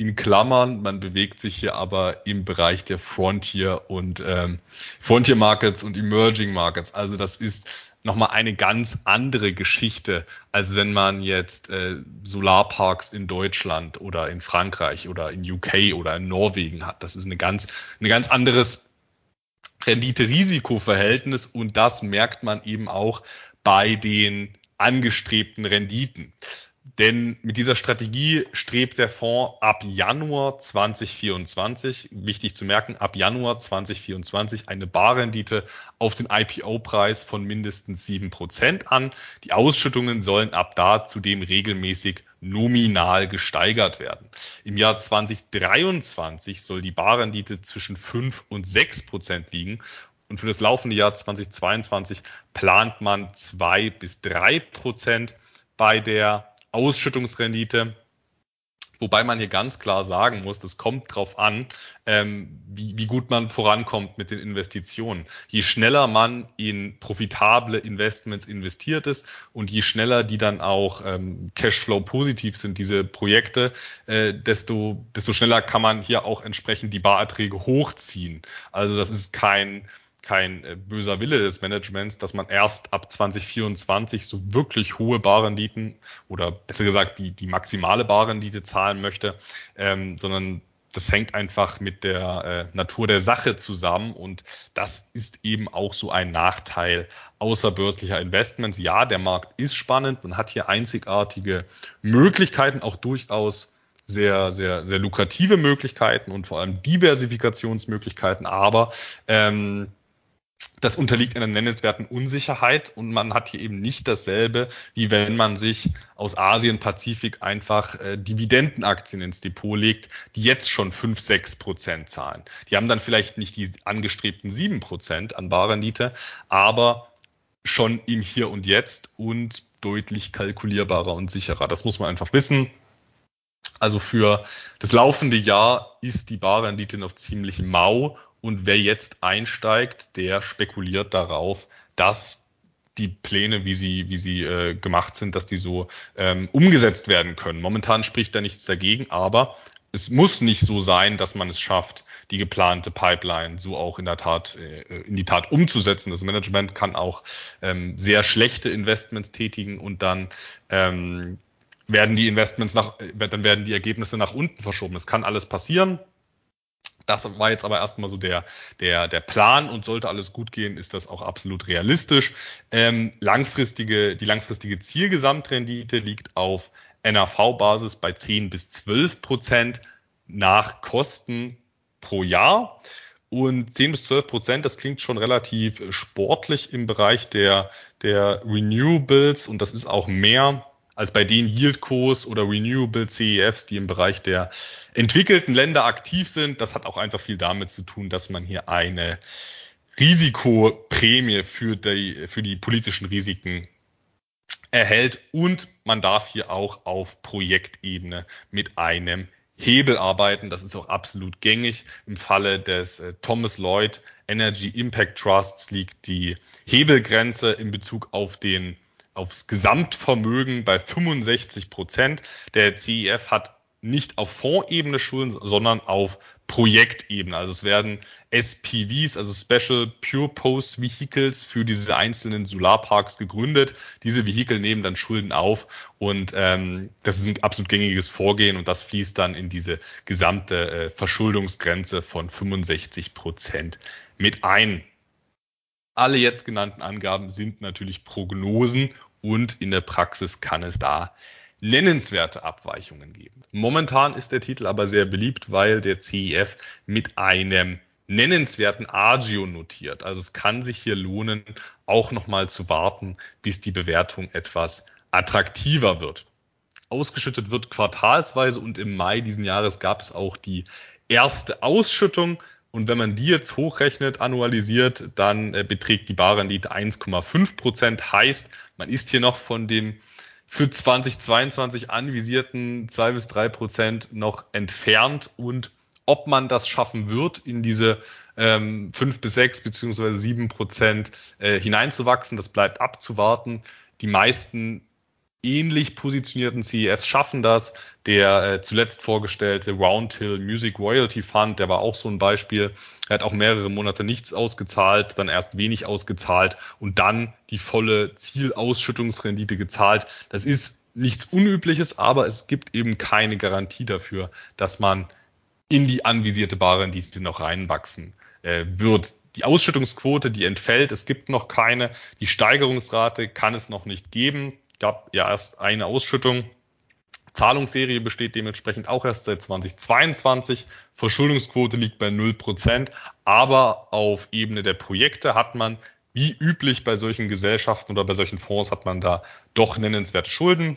In Klammern, man bewegt sich hier aber im Bereich der Frontier und ähm, Frontier Markets und Emerging Markets. Also das ist nochmal eine ganz andere Geschichte, als wenn man jetzt äh, Solarparks in Deutschland oder in Frankreich oder in UK oder in Norwegen hat. Das ist eine ganz, eine ganz anderes Rendite-Risiko-Verhältnis und das merkt man eben auch bei den angestrebten Renditen. Denn mit dieser Strategie strebt der Fonds ab Januar 2024, wichtig zu merken, ab Januar 2024 eine Barrendite auf den IPO-Preis von mindestens sieben Prozent an. Die Ausschüttungen sollen ab da zudem regelmäßig nominal gesteigert werden. Im Jahr 2023 soll die Barrendite zwischen fünf und sechs Prozent liegen und für das laufende Jahr 2022 plant man zwei bis drei Prozent bei der Ausschüttungsrendite. Wobei man hier ganz klar sagen muss, das kommt drauf an, ähm, wie, wie gut man vorankommt mit den Investitionen. Je schneller man in profitable Investments investiert ist und je schneller die dann auch ähm, Cashflow positiv sind, diese Projekte, äh, desto, desto schneller kann man hier auch entsprechend die Barerträge hochziehen. Also das ist kein kein äh, böser Wille des Managements, dass man erst ab 2024 so wirklich hohe Barrenditen oder besser gesagt die, die maximale Barrendite zahlen möchte, ähm, sondern das hängt einfach mit der äh, Natur der Sache zusammen und das ist eben auch so ein Nachteil außerbörslicher Investments. Ja, der Markt ist spannend, man hat hier einzigartige Möglichkeiten, auch durchaus sehr, sehr, sehr lukrative Möglichkeiten und vor allem Diversifikationsmöglichkeiten, aber ähm, das unterliegt einer nennenswerten Unsicherheit und man hat hier eben nicht dasselbe, wie wenn man sich aus Asien, Pazifik einfach äh, Dividendenaktien ins Depot legt, die jetzt schon 5, 6 Prozent zahlen. Die haben dann vielleicht nicht die angestrebten 7 Prozent an Barrendite, aber schon im Hier und Jetzt und deutlich kalkulierbarer und sicherer. Das muss man einfach wissen. Also für das laufende Jahr ist die Barrendite noch ziemlich mau und wer jetzt einsteigt, der spekuliert darauf, dass die Pläne, wie sie, wie sie äh, gemacht sind, dass die so ähm, umgesetzt werden können. Momentan spricht da nichts dagegen, aber es muss nicht so sein, dass man es schafft, die geplante Pipeline so auch in der Tat äh, in die Tat umzusetzen. Das Management kann auch ähm, sehr schlechte Investments tätigen und dann ähm, werden die Investments nach, äh, dann werden die Ergebnisse nach unten verschoben. Es kann alles passieren. Das war jetzt aber erstmal so der, der, der Plan und sollte alles gut gehen, ist das auch absolut realistisch. Ähm, langfristige, die langfristige Zielgesamtrendite liegt auf NAV-Basis bei 10 bis 12 Prozent nach Kosten pro Jahr. Und 10 bis 12 Prozent, das klingt schon relativ sportlich im Bereich der, der Renewables und das ist auch mehr als bei den Yieldcos oder Renewable CEFs, die im Bereich der entwickelten Länder aktiv sind. Das hat auch einfach viel damit zu tun, dass man hier eine Risikoprämie für die, für die politischen Risiken erhält und man darf hier auch auf Projektebene mit einem Hebel arbeiten. Das ist auch absolut gängig. Im Falle des äh, Thomas Lloyd Energy Impact Trusts liegt die Hebelgrenze in Bezug auf den aufs Gesamtvermögen bei 65 Prozent. Der CEF hat nicht auf Fondsebene Schulden, sondern auf Projektebene. Also es werden SPVs, also Special Pure Post Vehicles für diese einzelnen Solarparks gegründet. Diese Vehikel nehmen dann Schulden auf und ähm, das ist ein absolut gängiges Vorgehen und das fließt dann in diese gesamte äh, Verschuldungsgrenze von 65 Prozent mit ein. Alle jetzt genannten Angaben sind natürlich Prognosen und in der Praxis kann es da nennenswerte Abweichungen geben. Momentan ist der Titel aber sehr beliebt, weil der CEF mit einem nennenswerten Agio notiert. Also es kann sich hier lohnen, auch nochmal zu warten, bis die Bewertung etwas attraktiver wird. Ausgeschüttet wird quartalsweise und im Mai diesen Jahres gab es auch die erste Ausschüttung. Und wenn man die jetzt hochrechnet, annualisiert, dann äh, beträgt die Barrendite 1,5 Prozent. Heißt, man ist hier noch von dem für 2022 anvisierten zwei bis drei Prozent noch entfernt und ob man das schaffen wird, in diese ähm, fünf bis sechs beziehungsweise sieben Prozent äh, hineinzuwachsen, das bleibt abzuwarten. Die meisten ähnlich positionierten CEFs schaffen das. Der äh, zuletzt vorgestellte Roundhill Music Royalty Fund, der war auch so ein Beispiel. Er hat auch mehrere Monate nichts ausgezahlt, dann erst wenig ausgezahlt und dann die volle Zielausschüttungsrendite gezahlt. Das ist nichts Unübliches, aber es gibt eben keine Garantie dafür, dass man in die anvisierte Barrendite noch reinwachsen äh, wird. Die Ausschüttungsquote, die entfällt, es gibt noch keine. Die Steigerungsrate kann es noch nicht geben gab ja erst eine Ausschüttung. Zahlungsserie besteht dementsprechend auch erst seit 2022. Verschuldungsquote liegt bei 0%. Aber auf Ebene der Projekte hat man, wie üblich bei solchen Gesellschaften oder bei solchen Fonds, hat man da doch nennenswerte Schulden.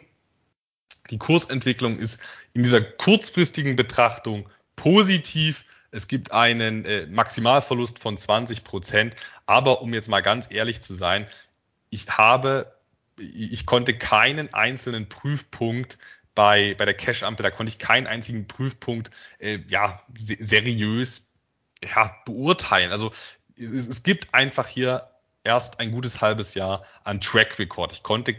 Die Kursentwicklung ist in dieser kurzfristigen Betrachtung positiv. Es gibt einen äh, Maximalverlust von 20 Prozent. Aber um jetzt mal ganz ehrlich zu sein, ich habe ich konnte keinen einzelnen Prüfpunkt bei, bei der Cash-Ampel, da konnte ich keinen einzigen Prüfpunkt äh, ja, seriös ja, beurteilen. Also es, es gibt einfach hier erst ein gutes halbes Jahr an Track Record. Ich konnte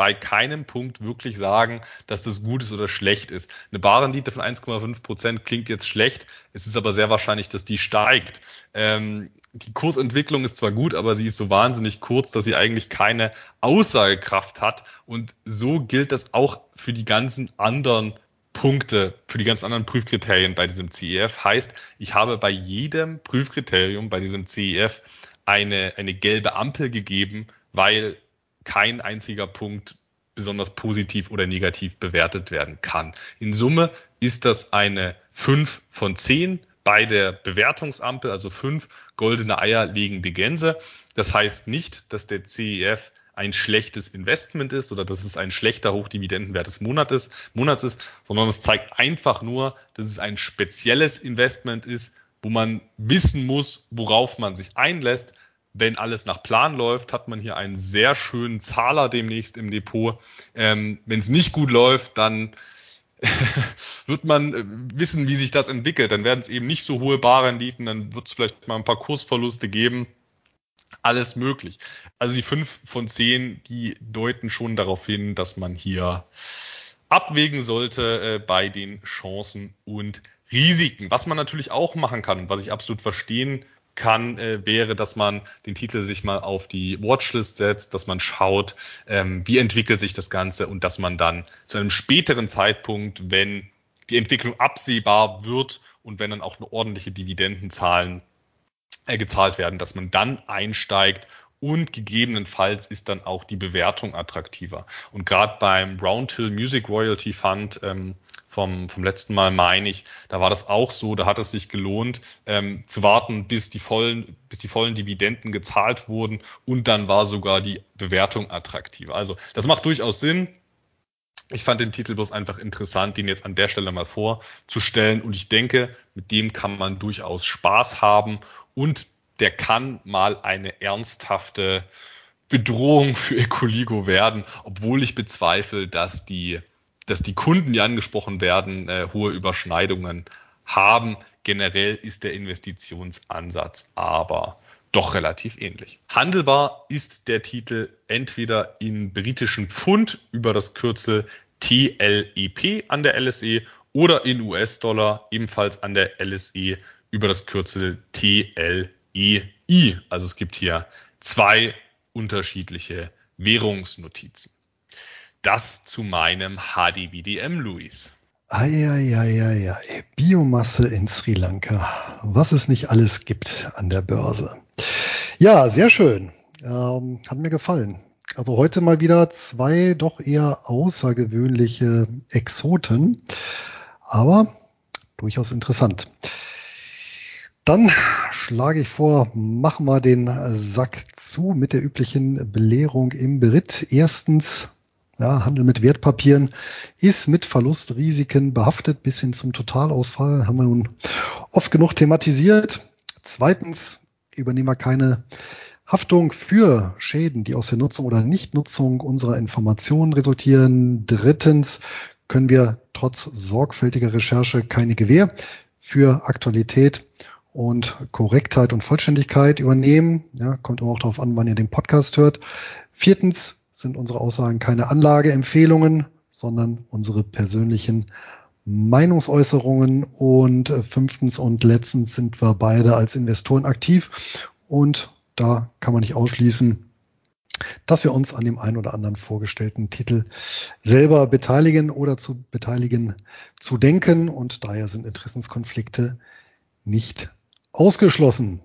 bei keinem Punkt wirklich sagen, dass das gut ist oder schlecht ist. Eine Barrendite von 1,5 Prozent klingt jetzt schlecht. Es ist aber sehr wahrscheinlich, dass die steigt. Ähm, die Kursentwicklung ist zwar gut, aber sie ist so wahnsinnig kurz, dass sie eigentlich keine Aussagekraft hat. Und so gilt das auch für die ganzen anderen Punkte für die ganzen anderen Prüfkriterien bei diesem CEF. Heißt, ich habe bei jedem Prüfkriterium bei diesem CEF eine, eine gelbe Ampel gegeben, weil kein einziger Punkt besonders positiv oder negativ bewertet werden kann. In Summe ist das eine 5 von 10 bei der Bewertungsampel, also 5 goldene Eier legende Gänse. Das heißt nicht, dass der CEF ein schlechtes Investment ist oder dass es ein schlechter Hochdividendenwert des Monats ist, Monats ist, sondern es zeigt einfach nur, dass es ein spezielles Investment ist, wo man wissen muss, worauf man sich einlässt, wenn alles nach Plan läuft, hat man hier einen sehr schönen Zahler demnächst im Depot. Ähm, wenn es nicht gut läuft, dann wird man äh, wissen, wie sich das entwickelt. Dann werden es eben nicht so hohe Barrenditen, dann wird es vielleicht mal ein paar Kursverluste geben. Alles möglich. Also die fünf von zehn, die deuten schon darauf hin, dass man hier abwägen sollte äh, bei den Chancen und Risiken. Was man natürlich auch machen kann und was ich absolut verstehen kann, äh, wäre, dass man den Titel sich mal auf die Watchlist setzt, dass man schaut, ähm, wie entwickelt sich das Ganze und dass man dann zu einem späteren Zeitpunkt, wenn die Entwicklung absehbar wird und wenn dann auch eine ordentliche Dividendenzahlen äh, gezahlt werden, dass man dann einsteigt und gegebenenfalls ist dann auch die Bewertung attraktiver. Und gerade beim Roundhill Music Royalty Fund ähm, vom, vom letzten Mal meine ich, da war das auch so, da hat es sich gelohnt, ähm, zu warten, bis die vollen, bis die vollen Dividenden gezahlt wurden und dann war sogar die Bewertung attraktiver. Also das macht durchaus Sinn. Ich fand den Titel bloß einfach interessant, den jetzt an der Stelle mal vorzustellen. Und ich denke, mit dem kann man durchaus Spaß haben und der kann mal eine ernsthafte Bedrohung für Ecoligo werden, obwohl ich bezweifle, dass die, dass die Kunden, die angesprochen werden, äh, hohe Überschneidungen haben. Generell ist der Investitionsansatz aber doch relativ ähnlich. Handelbar ist der Titel entweder in britischen Pfund über das Kürzel TLEP an der LSE oder in US-Dollar ebenfalls an der LSE über das Kürzel TLEI. Also es gibt hier zwei unterschiedliche Währungsnotizen. Das zu meinem HDBDM, Luis. Eieieiei, Biomasse in Sri Lanka. Was es nicht alles gibt an der Börse. Ja, sehr schön. Ähm, hat mir gefallen. Also heute mal wieder zwei doch eher außergewöhnliche Exoten, aber durchaus interessant. Dann schlage ich vor, machen wir den Sack zu mit der üblichen Belehrung im Beritt. Erstens ja, Handel mit Wertpapieren ist mit Verlustrisiken behaftet bis hin zum Totalausfall. Haben wir nun oft genug thematisiert. Zweitens übernehmen wir keine Haftung für Schäden, die aus der Nutzung oder Nichtnutzung unserer Informationen resultieren. Drittens können wir trotz sorgfältiger Recherche keine Gewähr für Aktualität und Korrektheit und Vollständigkeit übernehmen. Ja, kommt immer auch darauf an, wann ihr den Podcast hört. Viertens sind unsere Aussagen keine Anlageempfehlungen, sondern unsere persönlichen Meinungsäußerungen. Und äh, fünftens und letztens sind wir beide als Investoren aktiv. Und da kann man nicht ausschließen, dass wir uns an dem einen oder anderen vorgestellten Titel selber beteiligen oder zu beteiligen zu denken. Und daher sind Interessenskonflikte nicht ausgeschlossen.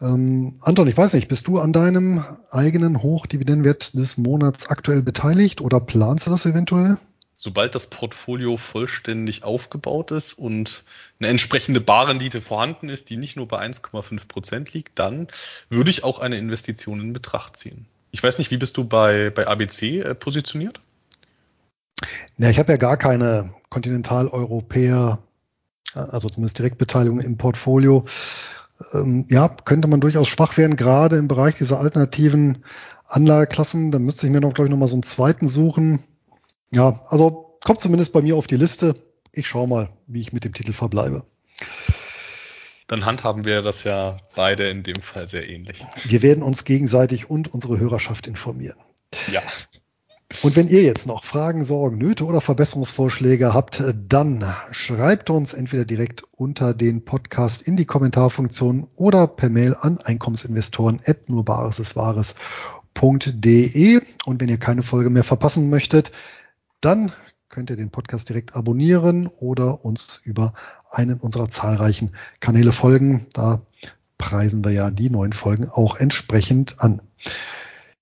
Ähm, Anton, ich weiß nicht, bist du an deinem eigenen Hochdividendenwert des Monats aktuell beteiligt oder planst du das eventuell? Sobald das Portfolio vollständig aufgebaut ist und eine entsprechende Barrendite vorhanden ist, die nicht nur bei 1,5 Prozent liegt, dann würde ich auch eine Investition in Betracht ziehen. Ich weiß nicht, wie bist du bei, bei ABC äh, positioniert? Ja, ich habe ja gar keine Kontinentaleuropäer, also zumindest Direktbeteiligung im Portfolio ähm, ja, könnte man durchaus schwach werden, gerade im Bereich dieser alternativen Anlageklassen. Da müsste ich mir noch, glaube ich, noch mal so einen zweiten suchen. Ja, also kommt zumindest bei mir auf die Liste. Ich schaue mal, wie ich mit dem Titel verbleibe. Dann handhaben wir das ja beide in dem Fall sehr ähnlich. Wir werden uns gegenseitig und unsere Hörerschaft informieren. Ja. Und wenn ihr jetzt noch Fragen, Sorgen, Nöte oder Verbesserungsvorschläge habt, dann schreibt uns entweder direkt unter den Podcast in die Kommentarfunktion oder per Mail an Einkommensinvestoren at nurbaresiswahres.de. Und wenn ihr keine Folge mehr verpassen möchtet, dann könnt ihr den Podcast direkt abonnieren oder uns über einen unserer zahlreichen Kanäle folgen. Da preisen wir ja die neuen Folgen auch entsprechend an.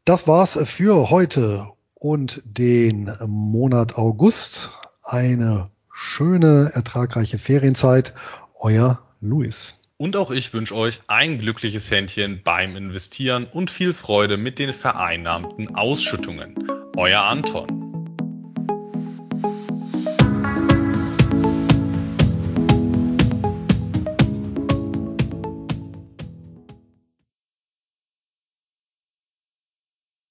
Das war's für heute und den Monat August. Eine schöne, ertragreiche Ferienzeit. Euer Luis. Und auch ich wünsche euch ein glückliches Händchen beim Investieren und viel Freude mit den vereinnahmten Ausschüttungen. Euer Anton.